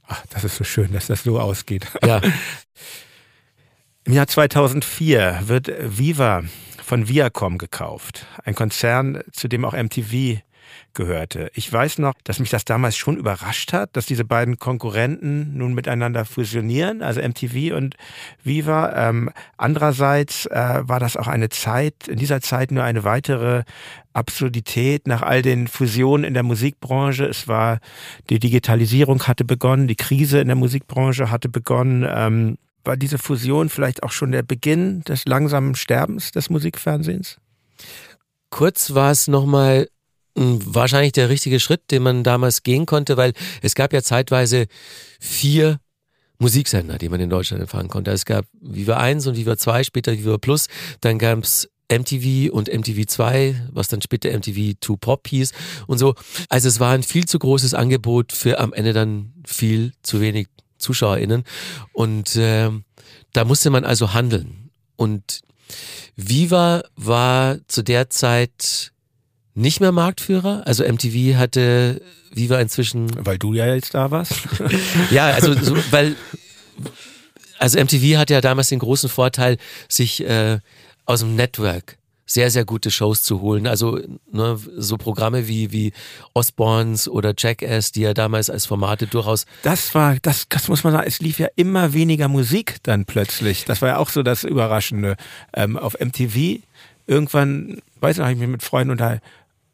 Ach, das ist so schön, dass das so ausgeht. Ja. Im Jahr 2004 wird Viva von Viacom gekauft. Ein Konzern, zu dem auch MTV gehörte. Ich weiß noch, dass mich das damals schon überrascht hat, dass diese beiden Konkurrenten nun miteinander fusionieren, also MTV und Viva. Ähm, andererseits äh, war das auch eine Zeit, in dieser Zeit nur eine weitere Absurdität nach all den Fusionen in der Musikbranche. Es war, die Digitalisierung hatte begonnen, die Krise in der Musikbranche hatte begonnen. Ähm, war diese Fusion vielleicht auch schon der Beginn des langsamen Sterbens des Musikfernsehens? Kurz war es nochmal wahrscheinlich der richtige Schritt, den man damals gehen konnte, weil es gab ja zeitweise vier Musiksender, die man in Deutschland empfangen konnte. Es gab Viva 1 und Viva 2, später Viva Plus, dann gab es MTV und MTV 2, was dann später MTV 2 Pop hieß und so. Also es war ein viel zu großes Angebot für am Ende dann viel zu wenig ZuschauerInnen. Und äh, da musste man also handeln. Und Viva war zu der Zeit nicht mehr Marktführer. Also MTV hatte Viva inzwischen. Weil du ja jetzt da warst. ja, also so, weil also MTV hatte ja damals den großen Vorteil, sich äh, aus dem Network sehr, sehr gute Shows zu holen. Also ne, so Programme wie, wie Osborns oder Jackass, die ja damals als Formate durchaus. Das war, das, das muss man sagen, es lief ja immer weniger Musik dann plötzlich. Das war ja auch so das Überraschende. Ähm, auf MTV irgendwann, weiß nicht, habe ich mich mit Freunden unterhalten.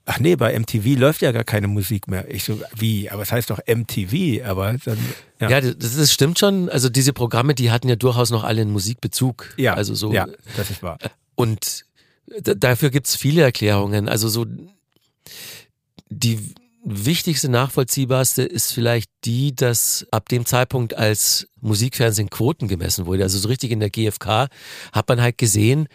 Ach nee, bei MTV läuft ja gar keine Musik mehr. Ich so, wie? Aber es heißt doch MTV, aber dann. Ja, ja das, das stimmt schon. Also diese Programme, die hatten ja durchaus noch alle einen Musikbezug. Ja, also so. ja das ist wahr. Und dafür gibt's viele Erklärungen. Also so die wichtigste, nachvollziehbarste ist vielleicht die, dass ab dem Zeitpunkt, als Musikfernsehen Quoten gemessen wurde, also so richtig in der GfK, hat man halt gesehen,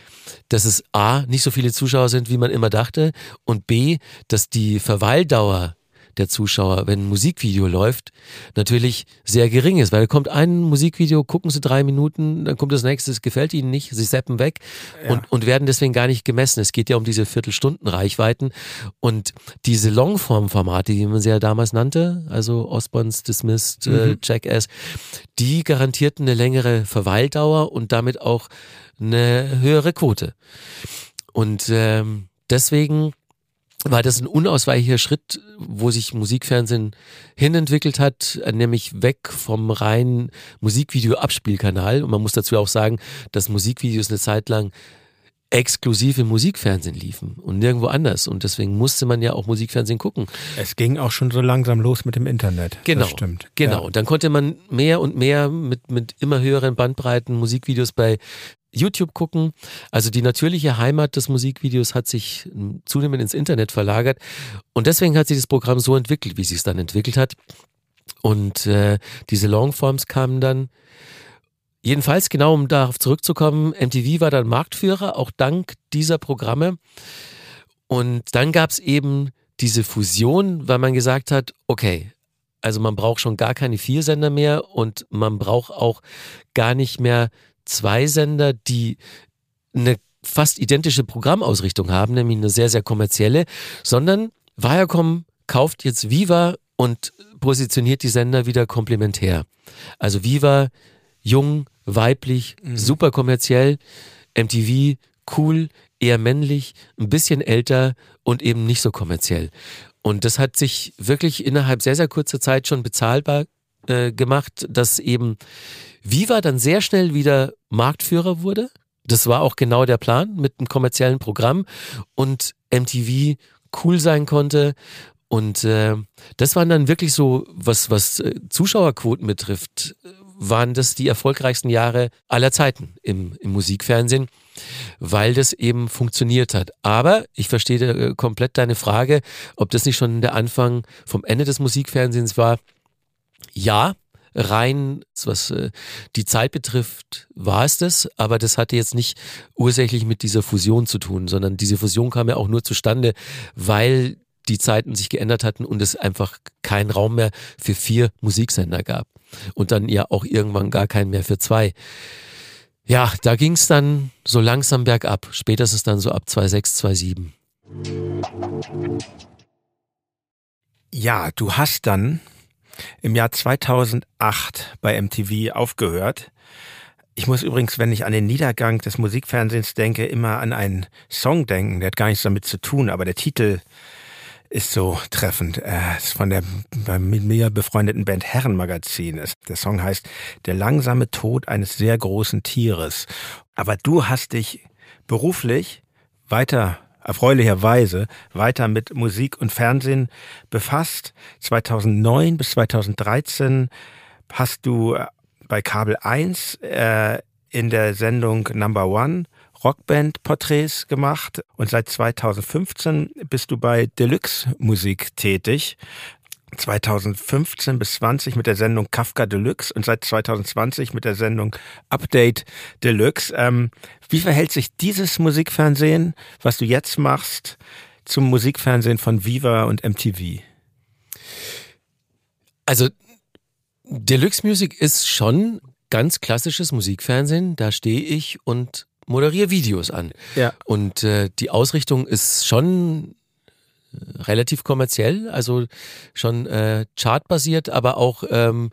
dass es A, nicht so viele Zuschauer sind, wie man immer dachte, und B, dass die Verweildauer der Zuschauer, wenn ein Musikvideo läuft, natürlich sehr gering ist, weil da kommt ein Musikvideo, gucken sie drei Minuten, dann kommt das nächste, es gefällt ihnen nicht, sie seppen weg Ja. und, und werden deswegen gar nicht gemessen. Es geht ja um diese Viertelstunden Reichweiten und diese Longform-Formate, wie man sie ja damals nannte, also Osborns Dismissed, äh, Mhm. Jackass, die garantierten eine längere Verweildauer und damit auch eine höhere Quote. Und ähm, deswegen war das ein unausweichlicher Schritt, wo sich Musikfernsehen hinentwickelt hat, nämlich weg vom reinen Musikvideo-Abspielkanal. Und man muss dazu auch sagen, dass Musikvideos eine Zeit lang exklusiv im Musikfernsehen liefen und nirgendwo anders. Und deswegen musste man ja auch Musikfernsehen gucken. Es ging auch schon so langsam los mit dem Internet. Genau, Das stimmt. Genau. Ja. Und dann konnte man mehr und mehr mit, mit immer höheren Bandbreiten Musikvideos bei YouTube gucken. Also die natürliche Heimat des Musikvideos hat sich ähm, zunehmend ins Internet verlagert. Und deswegen hat sich das Programm so entwickelt, wie sich es dann entwickelt hat. Und äh, diese Longforms kamen dann. Jedenfalls, genau um darauf zurückzukommen, MTV war dann Marktführer, auch dank dieser Programme. Und dann gab es eben diese Fusion, weil man gesagt hat, okay, also man braucht schon gar keine vier Sender mehr und man braucht auch gar nicht mehr zwei Sender, die eine fast identische Programmausrichtung haben, nämlich eine sehr, sehr kommerzielle, sondern Viacom kauft jetzt Viva und positioniert die Sender wieder komplementär. Also Viva, jung, weiblich, super kommerziell, MTV, cool, eher männlich, ein bisschen älter und eben nicht so kommerziell. Und das hat sich wirklich innerhalb sehr, sehr kurzer Zeit schon bezahlbar äh, gemacht, dass eben Viva dann sehr schnell wieder Marktführer wurde. Das war auch genau der Plan mit einem kommerziellen Programm und MTV cool sein konnte. Und äh, das waren dann wirklich so, was, was äh, Zuschauerquoten betrifft, waren das die erfolgreichsten Jahre aller Zeiten im, im Musikfernsehen, weil das eben funktioniert hat. Aber ich verstehe äh, komplett deine Frage, ob das nicht schon der Anfang vom Ende des Musikfernsehens war. Ja, rein, was äh, die Zeit betrifft, war es das, aber das hatte jetzt nicht ursächlich mit dieser Fusion zu tun, sondern diese Fusion kam ja auch nur zustande, weil die Zeiten sich geändert hatten und es einfach keinen Raum mehr für vier Musiksender gab. Und dann ja auch irgendwann gar keinen mehr für zwei. Ja, da ging es dann so langsam bergab. Spätestens dann so ab 2,6, 2,7. Ja, du hast dann im Jahr 2008 bei MTV aufgehört. Ich muss übrigens, wenn ich an den Niedergang des Musikfernsehens denke, immer an einen Song denken. Der hat gar nichts damit zu tun, aber der Titel ist so treffend. Er ist von der mit mir befreundeten Band Herrenmagazin. Der Song heißt Der langsame Tod eines sehr großen Tieres. Aber du hast dich beruflich weiter erfreulicherweise weiter mit Musik und Fernsehen befasst. 2009 bis 2013 hast du bei Kabel 1 äh, in der Sendung Number One Rockband-Porträts gemacht und seit 2015 bist du bei Deluxe Musik tätig. 2015 bis 20 mit der Sendung Kafka Deluxe und seit 2020 mit der Sendung Update Deluxe. Ähm, wie verhält sich dieses Musikfernsehen, was du jetzt machst, zum Musikfernsehen von Viva und MTV? Also Deluxe Music ist schon ganz klassisches Musikfernsehen. Da stehe ich und moderiere Videos an. Ja. Und äh, die Ausrichtung ist schon relativ kommerziell, also schon äh, chartbasiert, aber auch ähm,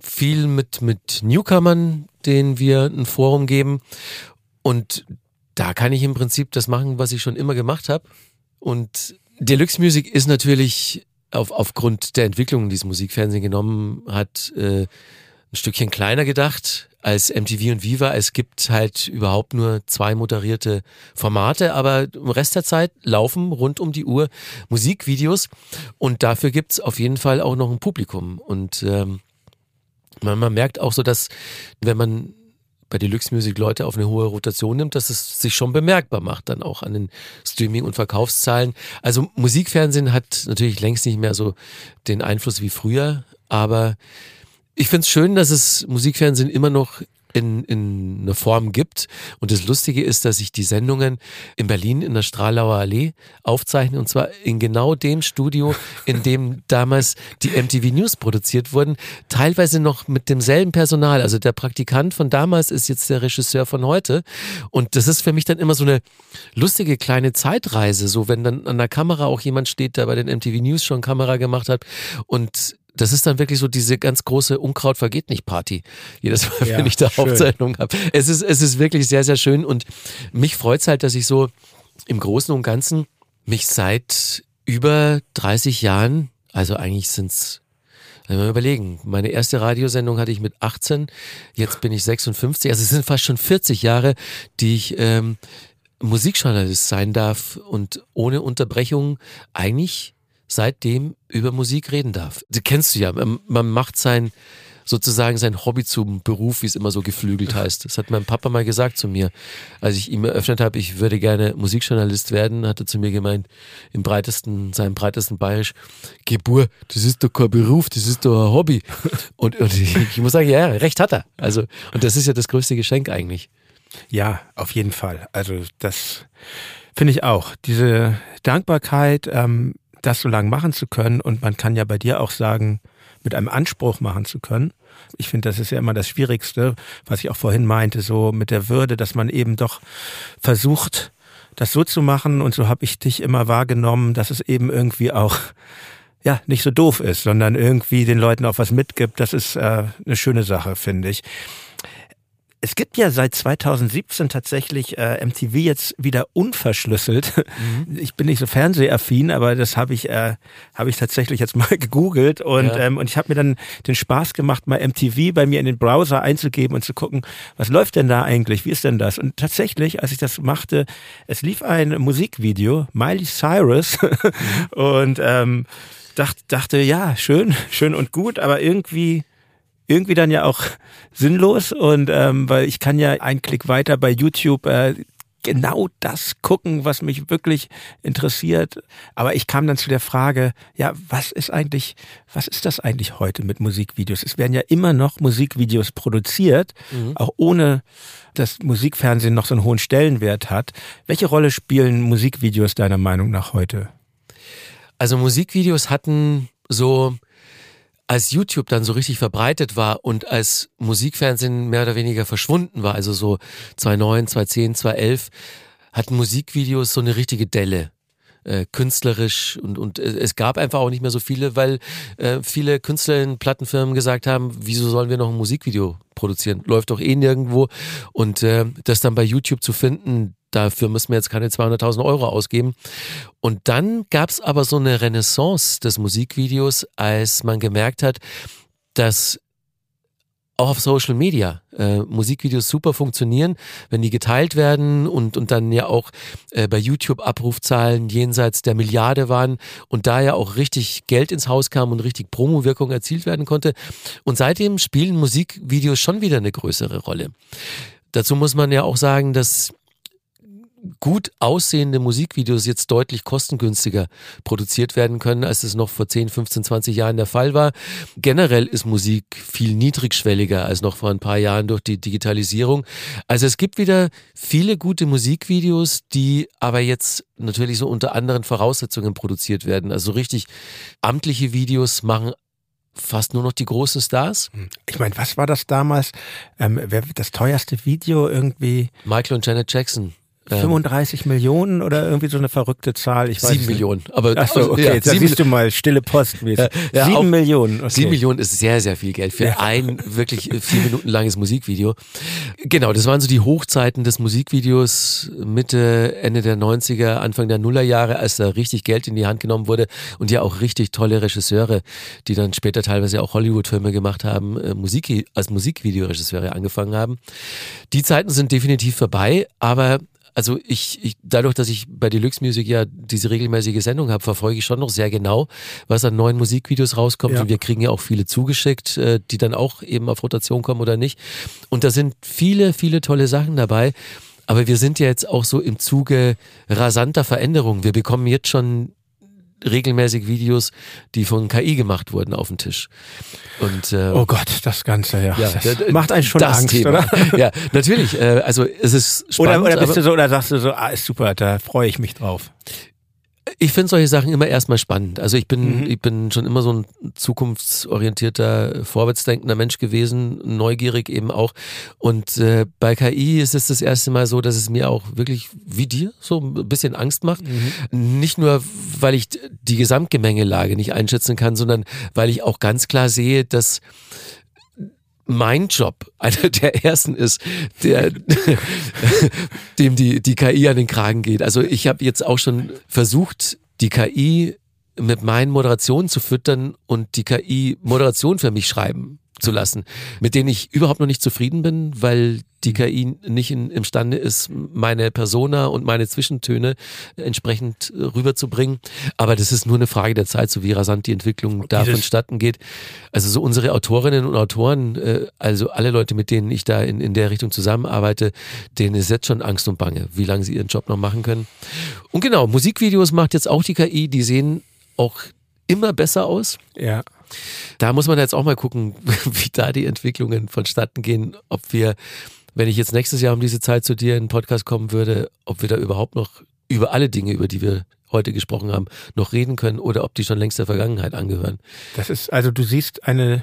viel mit, mit Newcomern, denen wir ein Forum geben. Und da kann ich im Prinzip das machen, was ich schon immer gemacht habe. Und Deluxe Music ist natürlich auf, aufgrund der Entwicklung, die das Musikfernsehen genommen hat, äh, ein Stückchen kleiner gedacht als MTV und Viva. Es gibt halt überhaupt nur zwei moderierte Formate, aber im Rest der Zeit laufen rund um die Uhr Musikvideos und dafür gibt's auf jeden Fall auch noch ein Publikum. Und ähm, man, man merkt auch so, dass wenn man bei Deluxe Music Leute auf eine hohe Rotation nimmt, dass es sich schon bemerkbar macht, dann auch an den Streaming- und Verkaufszahlen. Also Musikfernsehen hat natürlich längst nicht mehr so den Einfluss wie früher, aber ich finde es schön, dass es Musikfernsehen immer noch in, in einer Form gibt. Und das Lustige ist, dass ich die Sendungen in Berlin in der Stralauer Allee aufzeichne und zwar in genau dem Studio, in dem damals die MTV News produziert wurden, teilweise noch mit demselben Personal. Also der Praktikant von damals ist jetzt der Regisseur von heute. Und das ist für mich dann immer so eine lustige kleine Zeitreise, so wenn dann an der Kamera auch jemand steht, der bei den MTV News schon Kamera gemacht hat und das ist dann wirklich so diese ganz große Unkraut vergeht nicht Party. Jedes Mal, ja, wenn ich da schön. Aufzeichnung habe. Es ist, es ist wirklich sehr, sehr schön und mich freut es halt, dass ich so im Großen und Ganzen mich seit über 30 Jahren, also eigentlich sind es mal überlegen. Meine erste Radiosendung hatte ich mit 18, jetzt bin ich 56. Also es sind fast schon 40 Jahre, die ich ähm, Musikjournalist sein darf und ohne Unterbrechung eigentlich seitdem über Musik reden darf. Das kennst du ja. Man macht sein, sozusagen sein Hobby zum Beruf, wie es immer so geflügelt heißt. Das hat mein Papa mal gesagt zu mir. Als ich ihm eröffnet habe, ich würde gerne Musikjournalist werden, hat er zu mir gemeint, im breitesten, seinem breitesten Bayerisch, Gebur, das ist doch kein Beruf, das ist doch ein Hobby. Und, und ich, ich muss sagen, ja, recht hat er. Also, und das ist ja das größte Geschenk eigentlich. Ja, auf jeden Fall. Also das finde ich auch. Diese Dankbarkeit, ähm, das so lange machen zu können. Und man kann ja bei dir auch sagen, mit einem Anspruch machen zu können. Ich finde, das ist ja immer das Schwierigste, was ich auch vorhin meinte, so mit der Würde, dass man eben doch versucht, das so zu machen. Und so habe ich dich immer wahrgenommen, dass es eben irgendwie auch ja nicht so doof ist, sondern irgendwie den Leuten auch was mitgibt. Das ist äh, eine schöne Sache, finde ich. Es gibt ja seit 2017 tatsächlich äh, MTV jetzt wieder unverschlüsselt. Mhm. Ich bin nicht so fernsehaffin, aber das habe ich äh, habe ich tatsächlich jetzt mal gegoogelt und ja. ähm, und ich habe mir dann den Spaß gemacht, mal MTV bei mir in den Browser einzugeben und zu gucken, was läuft denn da eigentlich? Wie ist denn das? Und tatsächlich, als ich das machte, es lief ein Musikvideo, Miley Cyrus mhm. und ähm, dachte dachte ja schön schön und gut, aber irgendwie irgendwie dann ja auch sinnlos und ähm, weil ich kann ja einen Klick weiter bei YouTube äh, genau das gucken, was mich wirklich interessiert. Aber ich kam dann zu der Frage, ja, was ist eigentlich, was ist das eigentlich heute mit Musikvideos? Es werden ja immer noch Musikvideos produziert, mhm. auch ohne dass Musikfernsehen noch so einen hohen Stellenwert hat. Welche Rolle spielen Musikvideos deiner Meinung nach heute? Also Musikvideos hatten so als YouTube dann so richtig verbreitet war und als Musikfernsehen mehr oder weniger verschwunden war, also so 2009, 2010, 2011, hatten Musikvideos so eine richtige Delle. Äh, künstlerisch und, und es gab einfach auch nicht mehr so viele, weil äh, viele Künstler in Plattenfirmen gesagt haben, wieso sollen wir noch ein Musikvideo produzieren? Läuft doch eh nirgendwo. Und äh, das dann bei YouTube zu finden, dafür müssen wir jetzt keine 200.000 Euro ausgeben. Und dann gab es aber so eine Renaissance des Musikvideos, als man gemerkt hat, dass auch auf Social Media äh, Musikvideos super funktionieren, wenn die geteilt werden und, und dann ja auch äh, bei YouTube Abrufzahlen jenseits der Milliarde waren und da ja auch richtig Geld ins Haus kam und richtig Promo-Wirkung erzielt werden konnte. Und seitdem spielen Musikvideos schon wieder eine größere Rolle. Dazu muss man ja auch sagen, dass gut aussehende Musikvideos jetzt deutlich kostengünstiger produziert werden können, als es noch vor 10, 15, 20 Jahren der Fall war. Generell ist Musik viel niedrigschwelliger als noch vor ein paar Jahren durch die Digitalisierung. Also es gibt wieder viele gute Musikvideos, die aber jetzt natürlich so unter anderen Voraussetzungen produziert werden. Also richtig amtliche Videos machen fast nur noch die großen Stars. Hm. Ich meine, was war das damals? Ähm, das teuerste Video irgendwie? Michael und Janet Jackson. 35 ähm, Millionen oder irgendwie so eine verrückte Zahl. Ich weiß sieben Millionen. Aber Ach so, okay, ja, jetzt siehst du mal stille Post. Ja, ja, sieben auch, Millionen. Okay. Sieben Millionen ist sehr, sehr viel Geld für ja. ein wirklich vier Minuten langes Musikvideo. Genau, das waren so die Hochzeiten des Musikvideos Mitte, Ende der 90er, Anfang der Nullerjahre, als da richtig Geld in die Hand genommen wurde und ja auch richtig tolle Regisseure, die dann später teilweise auch Hollywood-Filme gemacht haben, äh, Musik, als Musikvideoregisseure angefangen haben. Die Zeiten sind definitiv vorbei, aber also ich, ich, dadurch, dass ich bei Deluxe Music ja diese regelmäßige Sendung habe, verfolge ich schon noch sehr genau, was an neuen Musikvideos rauskommt. Ja. Und wir kriegen ja auch viele zugeschickt, äh, die dann auch eben auf Rotation kommen oder nicht. Und da sind viele, viele tolle Sachen dabei. Aber wir sind ja jetzt auch so im Zuge rasanter Veränderungen. Wir bekommen jetzt schon regelmäßig Videos, die von KI gemacht wurden, auf den Tisch. Und, äh, oh Gott, das Ganze, ja. ja das macht einen schon Angst, Thema. oder? ja, natürlich. Äh, also es ist spannend. Oder, oder bist du so, oder sagst du so, ah, ist super, da freue ich mich drauf. Ich finde solche Sachen immer erstmal spannend. Also ich bin, mhm. ich bin schon immer so ein zukunftsorientierter, vorwärtsdenkender Mensch gewesen, neugierig eben auch. Und äh, bei KI ist es das erste Mal so, dass es mir auch wirklich wie dir so ein bisschen Angst macht. Mhm. Nicht nur, weil ich die Gesamtgemengelage nicht einschätzen kann, sondern weil ich auch ganz klar sehe, dass mein Job einer der ersten ist, der dem die, die KI an den Kragen geht. Also ich habe jetzt auch schon versucht, die KI mit meinen Moderationen zu füttern und die KI Moderation für mich schreiben zu lassen, mit denen ich überhaupt noch nicht zufrieden bin, weil die KI nicht in, imstande ist, meine Persona und meine Zwischentöne entsprechend rüberzubringen. Aber das ist nur eine Frage der Zeit, so wie rasant die Entwicklung da vonstatten geht. Also so unsere Autorinnen und Autoren, äh, also alle Leute, mit denen ich da in, in der Richtung zusammenarbeite, denen ist jetzt schon Angst und Bange, wie lange sie ihren Job noch machen können. Und genau, Musikvideos macht jetzt auch die KI, die sehen auch immer besser aus. Ja. Da muss man jetzt auch mal gucken, wie da die Entwicklungen vonstatten gehen, ob wir, wenn ich jetzt nächstes Jahr um diese Zeit zu dir in den Podcast kommen würde, ob wir da überhaupt noch über alle Dinge, über die wir heute gesprochen haben, noch reden können oder ob die schon längst der Vergangenheit angehören. Das ist, also du siehst eine,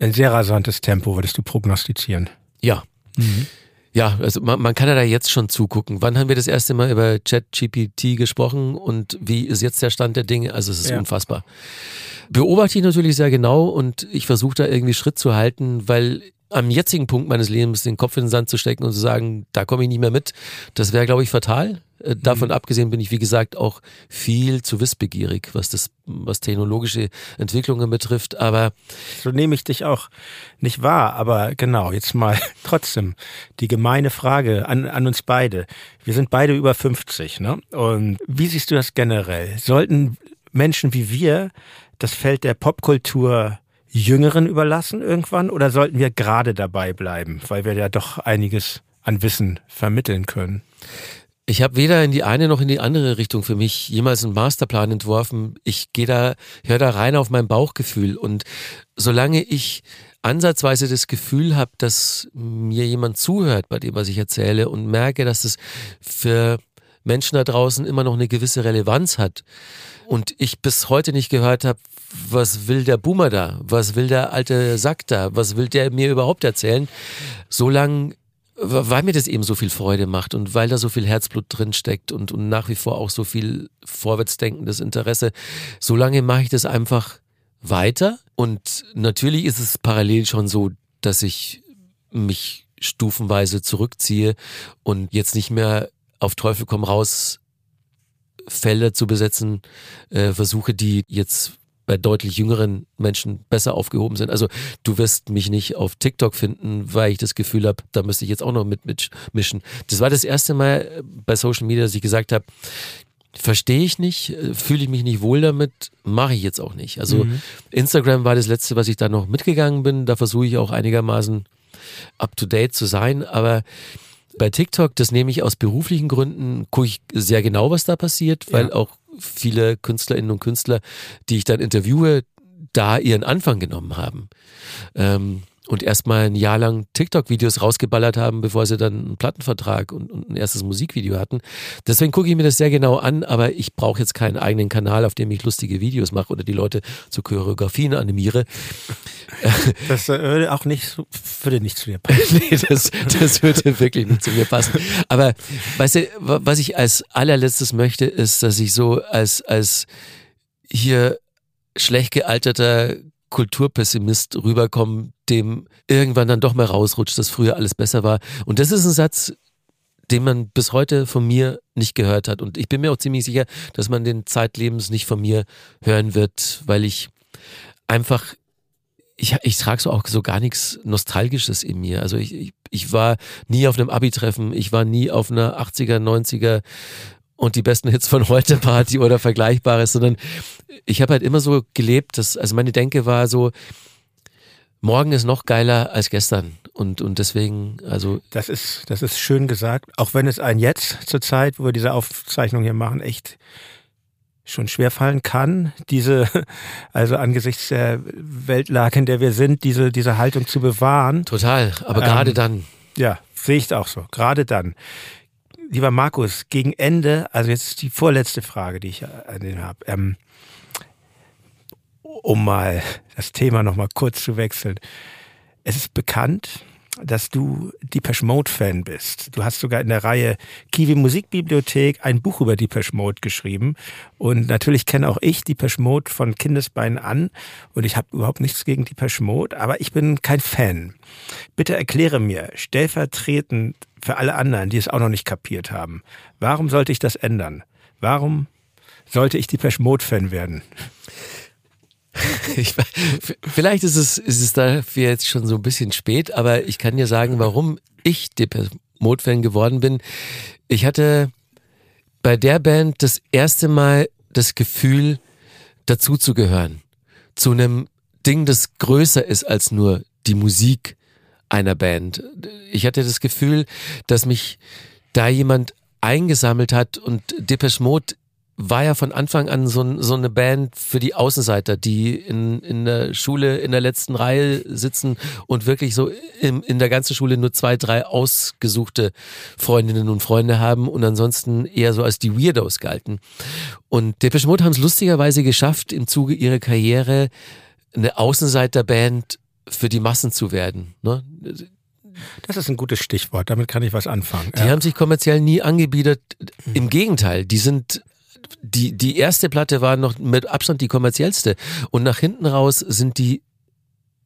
ein sehr rasantes Tempo, würdest du prognostizieren. Ja. Mhm. Ja, also man, man kann ja da jetzt schon zugucken. Wann haben wir das erste Mal über ChatGPT gesprochen und wie ist jetzt der Stand der Dinge? Also es ist ja. unfassbar. Beobachte ich natürlich sehr genau und ich versuche da irgendwie Schritt zu halten, weil am jetzigen Punkt meines Lebens den Kopf in den Sand zu stecken und zu sagen, da komme ich nicht mehr mit, das wäre, glaube ich, fatal. Äh, davon mhm. abgesehen bin ich, wie gesagt, auch viel zu wissbegierig, was das, was technologische Entwicklungen betrifft. Aber so nehme ich dich auch nicht wahr. Aber genau, jetzt mal trotzdem die gemeine Frage an, an uns beide. Wir sind beide über 50, ne? Und wie siehst du das generell? Sollten Menschen wie wir das Feld der Popkultur Jüngeren überlassen irgendwann oder sollten wir gerade dabei bleiben, weil wir ja doch einiges an Wissen vermitteln können? Ich habe weder in die eine noch in die andere Richtung für mich jemals einen Masterplan entworfen. Ich gehe da, höre da rein auf mein Bauchgefühl. Und solange ich ansatzweise das Gefühl habe, dass mir jemand zuhört bei dem, was ich erzähle und merke, dass es für Menschen da draußen immer noch eine gewisse Relevanz hat und ich bis heute nicht gehört habe, was will der Boomer da? Was will der alte Sack da? Was will der mir überhaupt erzählen? Solange weil mir das eben so viel Freude macht und weil da so viel Herzblut drin steckt und, und nach wie vor auch so viel vorwärtsdenkendes Interesse, solange mache ich das einfach weiter. Und natürlich ist es parallel schon so, dass ich mich stufenweise zurückziehe und jetzt nicht mehr auf Teufel komm raus Felder zu besetzen äh, versuche, die jetzt bei deutlich jüngeren Menschen besser aufgehoben sind. Also du wirst mich nicht auf TikTok finden, weil ich das Gefühl habe, da müsste ich jetzt auch noch mit mitmischen. Das war das erste Mal äh, bei Social Media, dass ich gesagt habe, verstehe ich nicht, äh, fühle ich mich nicht wohl damit, mache ich jetzt auch nicht. Also mhm. Instagram war das letzte, was ich da noch mitgegangen bin. Da versuche ich auch einigermaßen up to date zu sein, aber bei TikTok, das nehme ich aus beruflichen Gründen, gucke ich sehr genau, was da passiert, weil ja. auch viele Künstlerinnen und Künstler, die ich dann interviewe, da ihren Anfang genommen haben. Ähm, und erstmal ein Jahr lang TikTok-Videos rausgeballert haben, bevor sie dann einen Plattenvertrag und, und ein erstes Musikvideo hatten. Deswegen gucke ich mir das sehr genau an, aber ich brauche jetzt keinen eigenen Kanal, auf dem ich lustige Videos mache oder die Leute zu Choreografien animiere. Das würde auch nicht würde nicht zu mir passen. nee, das, das würde wirklich nicht zu mir passen. Aber weißt du, was ich als allerletztes möchte, ist, dass ich so als, als hier schlecht gealterter Kulturpessimist rüberkommen, dem irgendwann dann doch mal rausrutscht, dass früher alles besser war. Und das ist ein Satz, den man bis heute von mir nicht gehört hat. Und ich bin mir auch ziemlich sicher, dass man den Zeitlebens nicht von mir hören wird, weil ich einfach, ich, ich trage so auch so gar nichts Nostalgisches in mir. Also ich, ich, ich war nie auf einem Abi-Treffen, ich war nie auf einer 80er, 90er und die besten Hits von heute Party oder Vergleichbares, sondern ich habe halt immer so gelebt, dass, also meine Denke war so, morgen ist noch geiler als gestern. Und, und deswegen, also. Das ist, das ist schön gesagt. Auch wenn es ein jetzt zur Zeit, wo wir diese Aufzeichnung hier machen, echt schon schwerfallen kann, diese, also angesichts der Weltlage, in der wir sind, diese, diese Haltung zu bewahren. Total, aber ähm, gerade dann. Ja, sehe ich auch so, gerade dann. Lieber Markus, gegen Ende, also jetzt die vorletzte Frage, die ich an den habe, ähm, um mal das Thema nochmal kurz zu wechseln. Es ist bekannt, dass du Depeche Mode Fan bist. Du hast sogar in der Reihe Kiwi Musikbibliothek ein Buch über Depeche Mode geschrieben. Und natürlich kenne auch ich Depeche Mode von Kindesbeinen an. Und ich habe überhaupt nichts gegen Depeche Mode, aber ich bin kein Fan. Bitte erkläre mir, stellvertretend für alle anderen, die es auch noch nicht kapiert haben, warum sollte ich das ändern? Warum sollte ich Depeche Mode Fan werden? Ich, vielleicht ist es, ist es dafür jetzt schon so ein bisschen spät, aber ich kann dir sagen, warum ich Mode-Fan geworden bin. Ich hatte bei der Band das erste Mal das Gefühl, dazuzugehören. Zu einem Ding, das größer ist als nur die Musik einer Band. Ich hatte das Gefühl, dass mich da jemand eingesammelt hat und Depeche Mode war ja von Anfang an so, so eine Band für die Außenseiter, die in, in der Schule in der letzten Reihe sitzen und wirklich so in, in der ganzen Schule nur zwei, drei ausgesuchte Freundinnen und Freunde haben und ansonsten eher so als die Weirdos galten. Und Depeche Mode haben es lustigerweise geschafft, im Zuge ihrer Karriere eine Außenseiterband für die Massen zu werden. Ne? Das ist ein gutes Stichwort, damit kann ich was anfangen. Die ja. haben sich kommerziell nie angebietet. Im Gegenteil, die sind die, die erste Platte war noch mit Abstand die kommerziellste. Und nach hinten raus sind die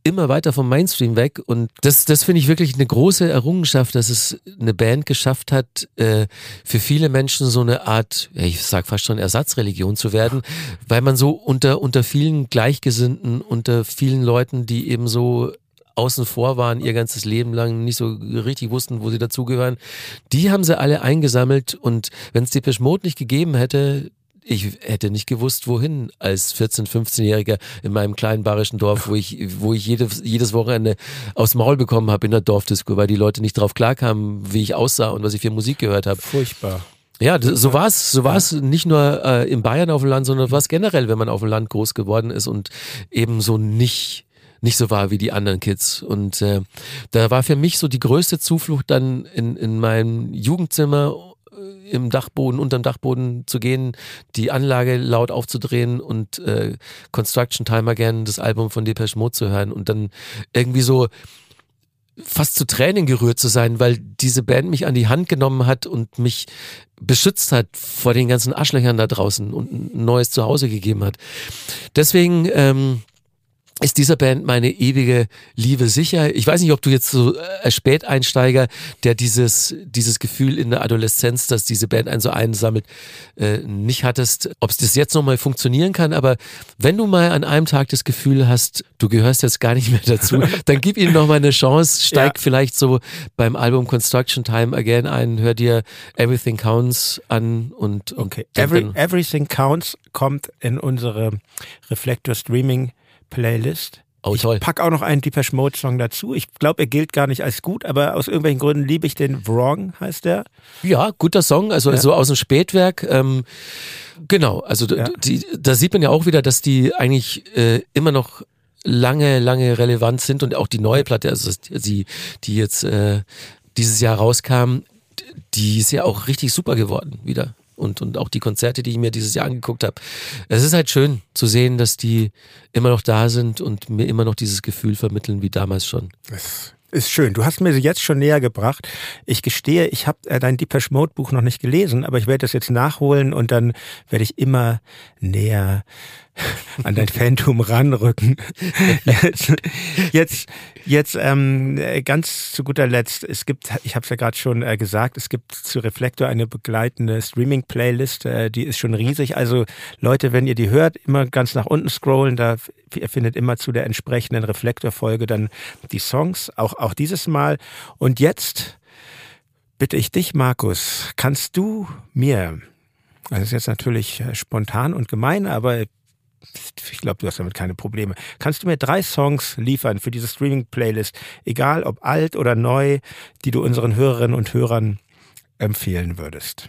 immer weiter vom Mainstream weg. Und das, das finde ich wirklich eine große Errungenschaft, dass es eine Band geschafft hat, äh, für viele Menschen so eine Art, ich sag fast schon Ersatzreligion zu werden, weil man so unter, unter vielen Gleichgesinnten, unter vielen Leuten, die eben so außen vor waren, ihr ganzes Leben lang nicht so richtig wussten, wo sie dazugehören. Die haben sie alle eingesammelt und wenn es Depeche Mode nicht gegeben hätte, ich hätte nicht gewusst, wohin als 14-, 15-Jähriger in meinem kleinen bayerischen Dorf, wo ich, wo ich jedes, jedes Wochenende aufs Maul bekommen habe in der Dorfdisco, weil die Leute nicht drauf klarkamen, wie ich aussah und was ich für Musik gehört habe. Furchtbar. Ja, so war es, so war es nicht nur äh, in Bayern auf dem Land, sondern was generell, wenn man auf dem Land groß geworden ist und eben so nicht nicht so war wie die anderen Kids. Und äh, da war für mich so die größte Zuflucht dann in, in meinem Jugendzimmer äh, im Dachboden, unterm Dachboden zu gehen, die Anlage laut aufzudrehen und äh, Construction Time Again, das Album von Depeche Mode zu hören und dann irgendwie so fast zu Tränen gerührt zu sein, weil diese Band mich an die Hand genommen hat und mich beschützt hat vor den ganzen Arschlöchern da draußen und ein neues Zuhause gegeben hat. Deswegen ähm, ist dieser Band meine ewige Liebe sicher. Ich weiß nicht, ob du jetzt so äh, Späteinsteiger, der dieses, dieses Gefühl in der Adoleszenz, dass diese Band einen so einsammelt, äh, nicht hattest, ob es das jetzt nochmal funktionieren kann. Aber wenn du mal an einem Tag das Gefühl hast, du gehörst jetzt gar nicht mehr dazu, dann gib ihnen nochmal eine Chance, steig ja. vielleicht so beim Album Construction Time Again ein, hör dir Everything Counts an und, und okay. Every, Everything Counts kommt in unsere Reflector Streaming Playlist. Oh. Ich pack auch noch einen Depeche Mode Song dazu. Ich glaube, er gilt gar nicht als gut, aber aus irgendwelchen Gründen liebe ich den. Wrong heißt der. Ja, guter Song, also ja. so aus dem Spätwerk. Ähm, genau, also ja. die, da sieht man ja auch wieder, dass die eigentlich äh, immer noch lange, lange relevant sind und auch die neue Platte, also die, die jetzt äh, dieses Jahr rauskam, die ist ja auch richtig super geworden wieder und, und auch die Konzerte, die ich mir dieses Jahr angeguckt habe. Es ist halt schön zu sehen, dass die immer noch da sind und mir immer noch dieses Gefühl vermitteln wie damals schon. Das ist schön. Du hast mir sie jetzt schon näher gebracht. Ich gestehe, ich habe äh, dein Deepesh Mode Buch noch nicht gelesen, aber ich werde das jetzt nachholen und dann werde ich immer näher an dein Phantom ranrücken. Jetzt, jetzt, jetzt ähm, ganz zu guter Letzt, es gibt, ich habe es ja gerade schon äh, gesagt, es gibt zu Reflektor eine begleitende Streaming-Playlist, äh, die ist schon riesig. Also Leute, wenn ihr die hört, immer ganz nach unten scrollen, da ihr findet immer zu der entsprechenden Reflektor-Folge dann die Songs, auch, auch dieses Mal. Und jetzt bitte ich dich, Markus, kannst du mir das ist jetzt natürlich äh, spontan und gemein, aber ich glaube, du hast damit keine Probleme. Kannst du mir drei Songs liefern für diese Streaming-Playlist, egal ob alt oder neu, die du unseren Hörerinnen und Hörern empfehlen würdest?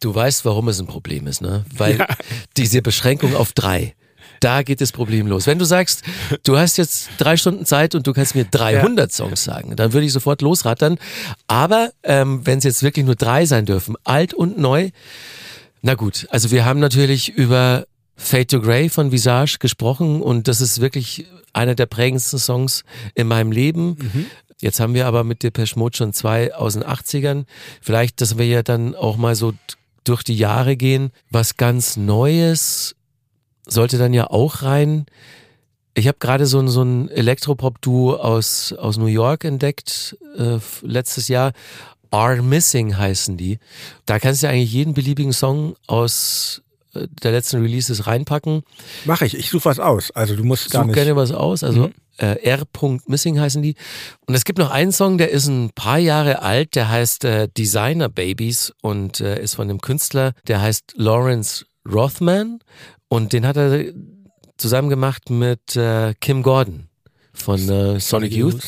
Du weißt, warum es ein Problem ist, ne? Weil ja. diese Beschränkung auf drei, da geht das Problem los. Wenn du sagst, du hast jetzt drei Stunden Zeit und du kannst mir 300 ja. Songs sagen, dann würde ich sofort losrattern. Aber ähm, wenn es jetzt wirklich nur drei sein dürfen, alt und neu, na gut. Also wir haben natürlich über Fade to Grey von Visage gesprochen und das ist wirklich einer der prägendsten Songs in meinem Leben. Mhm. Jetzt haben wir aber mit Depeche Mode schon zwei aus den 80ern. Vielleicht, dass wir ja dann auch mal so durch die Jahre gehen. Was ganz Neues sollte dann ja auch rein. Ich habe gerade so, so ein Elektropop-Duo aus, aus New York entdeckt, äh, letztes Jahr. Are Missing heißen die. Da kannst du ja eigentlich jeden beliebigen Song aus der letzten Releases reinpacken. Mache ich, ich suche was aus. Also du musst gar Such nicht. gerne was aus. Also mhm. äh, R. Missing heißen die. Und es gibt noch einen Song, der ist ein paar Jahre alt, der heißt äh, Designer Babies und äh, ist von einem Künstler, der heißt Lawrence Rothman und den hat er zusammen gemacht mit äh, Kim Gordon von äh, Sonic Youth.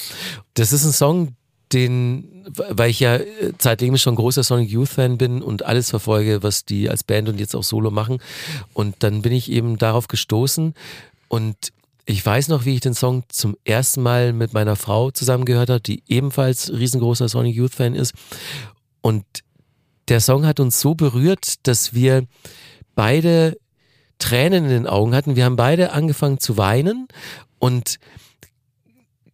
Das ist ein Song, den, weil ich ja äh, ich schon großer Sonic Youth Fan bin und alles verfolge, was die als Band und jetzt auch Solo machen. Und dann bin ich eben darauf gestoßen und ich weiß noch, wie ich den Song zum ersten Mal mit meiner Frau zusammen gehört habe, die ebenfalls riesengroßer Sonic Youth Fan ist. Und der Song hat uns so berührt, dass wir beide Tränen in den Augen hatten. Wir haben beide angefangen zu weinen und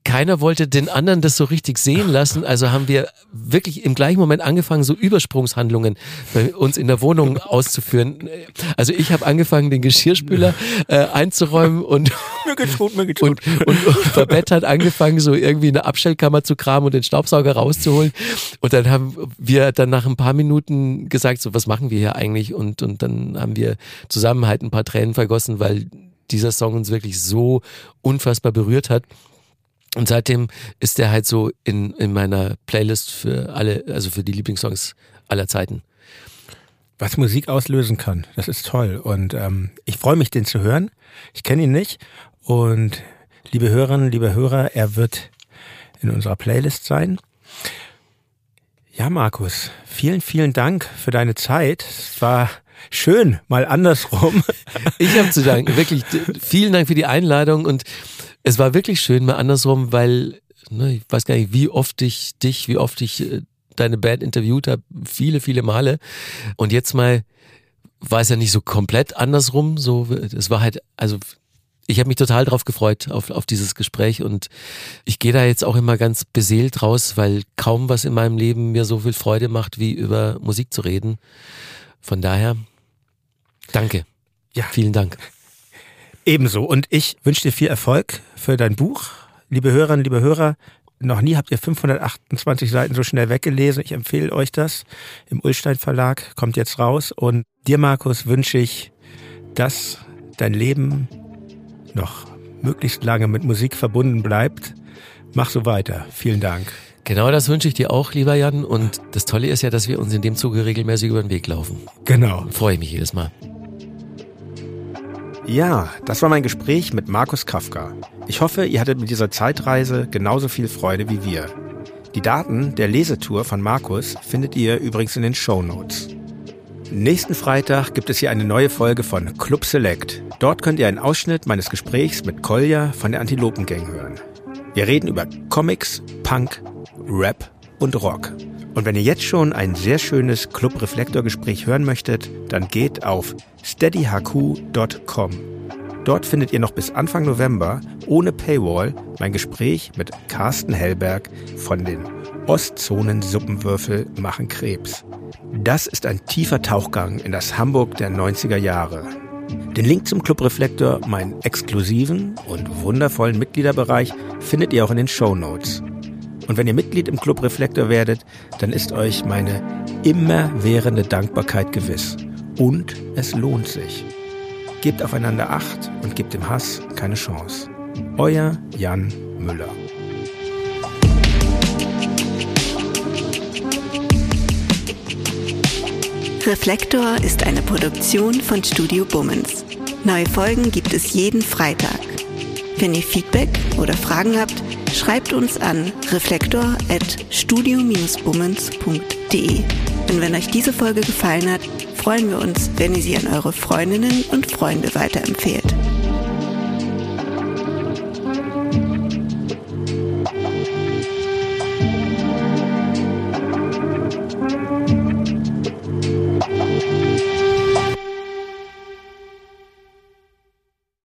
keiner wollte den anderen das so richtig sehen lassen. Also haben wir wirklich im gleichen Moment angefangen, so Übersprungshandlungen bei uns in der Wohnung auszuführen. Also ich habe angefangen, den Geschirrspüler äh, einzuräumen und, mir geht's gut, mir geht's gut. Und, und, und Babette hat angefangen, so irgendwie eine Abstellkammer zu kramen und den Staubsauger rauszuholen. Und dann haben wir dann nach ein paar Minuten gesagt, so was machen wir hier eigentlich? Und, und dann haben wir zusammen halt ein paar Tränen vergossen, weil dieser Song uns wirklich so unfassbar berührt hat. Und seitdem ist der halt so in, in meiner Playlist für alle, also für die Lieblingssongs aller Zeiten. Was Musik auslösen kann, das ist toll. Und ähm, ich freue mich, den zu hören. Ich kenne ihn nicht. Und liebe Hörerinnen, liebe Hörer, er wird in unserer Playlist sein. Ja, Markus, vielen, vielen Dank für deine Zeit. Es war schön, mal andersrum. Ich habe zu danken. Wirklich vielen Dank für die Einladung und es war wirklich schön, mal andersrum, weil ne, ich weiß gar nicht, wie oft ich dich, wie oft ich äh, deine Band interviewt habe, viele, viele Male. Und jetzt mal war es ja nicht so komplett andersrum. So, es war halt, also ich habe mich total drauf gefreut auf, auf dieses Gespräch und ich gehe da jetzt auch immer ganz beseelt raus, weil kaum was in meinem Leben mir so viel Freude macht, wie über Musik zu reden. Von daher, danke. Ja. Vielen Dank. Ebenso. Und ich wünsche dir viel Erfolg für dein Buch. Liebe Hörerinnen, liebe Hörer, noch nie habt ihr 528 Seiten so schnell weggelesen. Ich empfehle euch das. Im Ullstein Verlag kommt jetzt raus. Und dir, Markus, wünsche ich, dass dein Leben noch möglichst lange mit Musik verbunden bleibt. Mach so weiter. Vielen Dank. Genau das wünsche ich dir auch, lieber Jan. Und das Tolle ist ja, dass wir uns in dem Zuge regelmäßig über den Weg laufen. Genau. Freue ich mich jedes Mal. Ja, das war mein Gespräch mit Markus Kafka. Ich hoffe, ihr hattet mit dieser Zeitreise genauso viel Freude wie wir. Die Daten der Lesetour von Markus findet ihr übrigens in den Show Notes. Nächsten Freitag gibt es hier eine neue Folge von Club Select. Dort könnt ihr einen Ausschnitt meines Gesprächs mit Kolja von der Antilopen Gang hören. Wir reden über Comics, Punk, Rap und Rock. Und wenn ihr jetzt schon ein sehr schönes Club Reflektor Gespräch hören möchtet, dann geht auf steadyhq.com. Dort findet ihr noch bis Anfang November ohne Paywall mein Gespräch mit Carsten Hellberg von den Ostzonen Suppenwürfel machen Krebs. Das ist ein tiefer Tauchgang in das Hamburg der 90er Jahre. Den Link zum Club Reflektor, meinen exklusiven und wundervollen Mitgliederbereich, findet ihr auch in den Show Notes. Und wenn ihr Mitglied im Club Reflektor werdet, dann ist euch meine immerwährende Dankbarkeit gewiss. Und es lohnt sich. Gebt aufeinander Acht und gebt dem Hass keine Chance. Euer Jan Müller. Reflektor ist eine Produktion von Studio Bummens. Neue Folgen gibt es jeden Freitag. Wenn ihr Feedback oder Fragen habt, schreibt uns an reflektor@studio-bummens.de. Und wenn euch diese Folge gefallen hat, freuen wir uns, wenn ihr sie an eure Freundinnen und Freunde weiterempfehlt.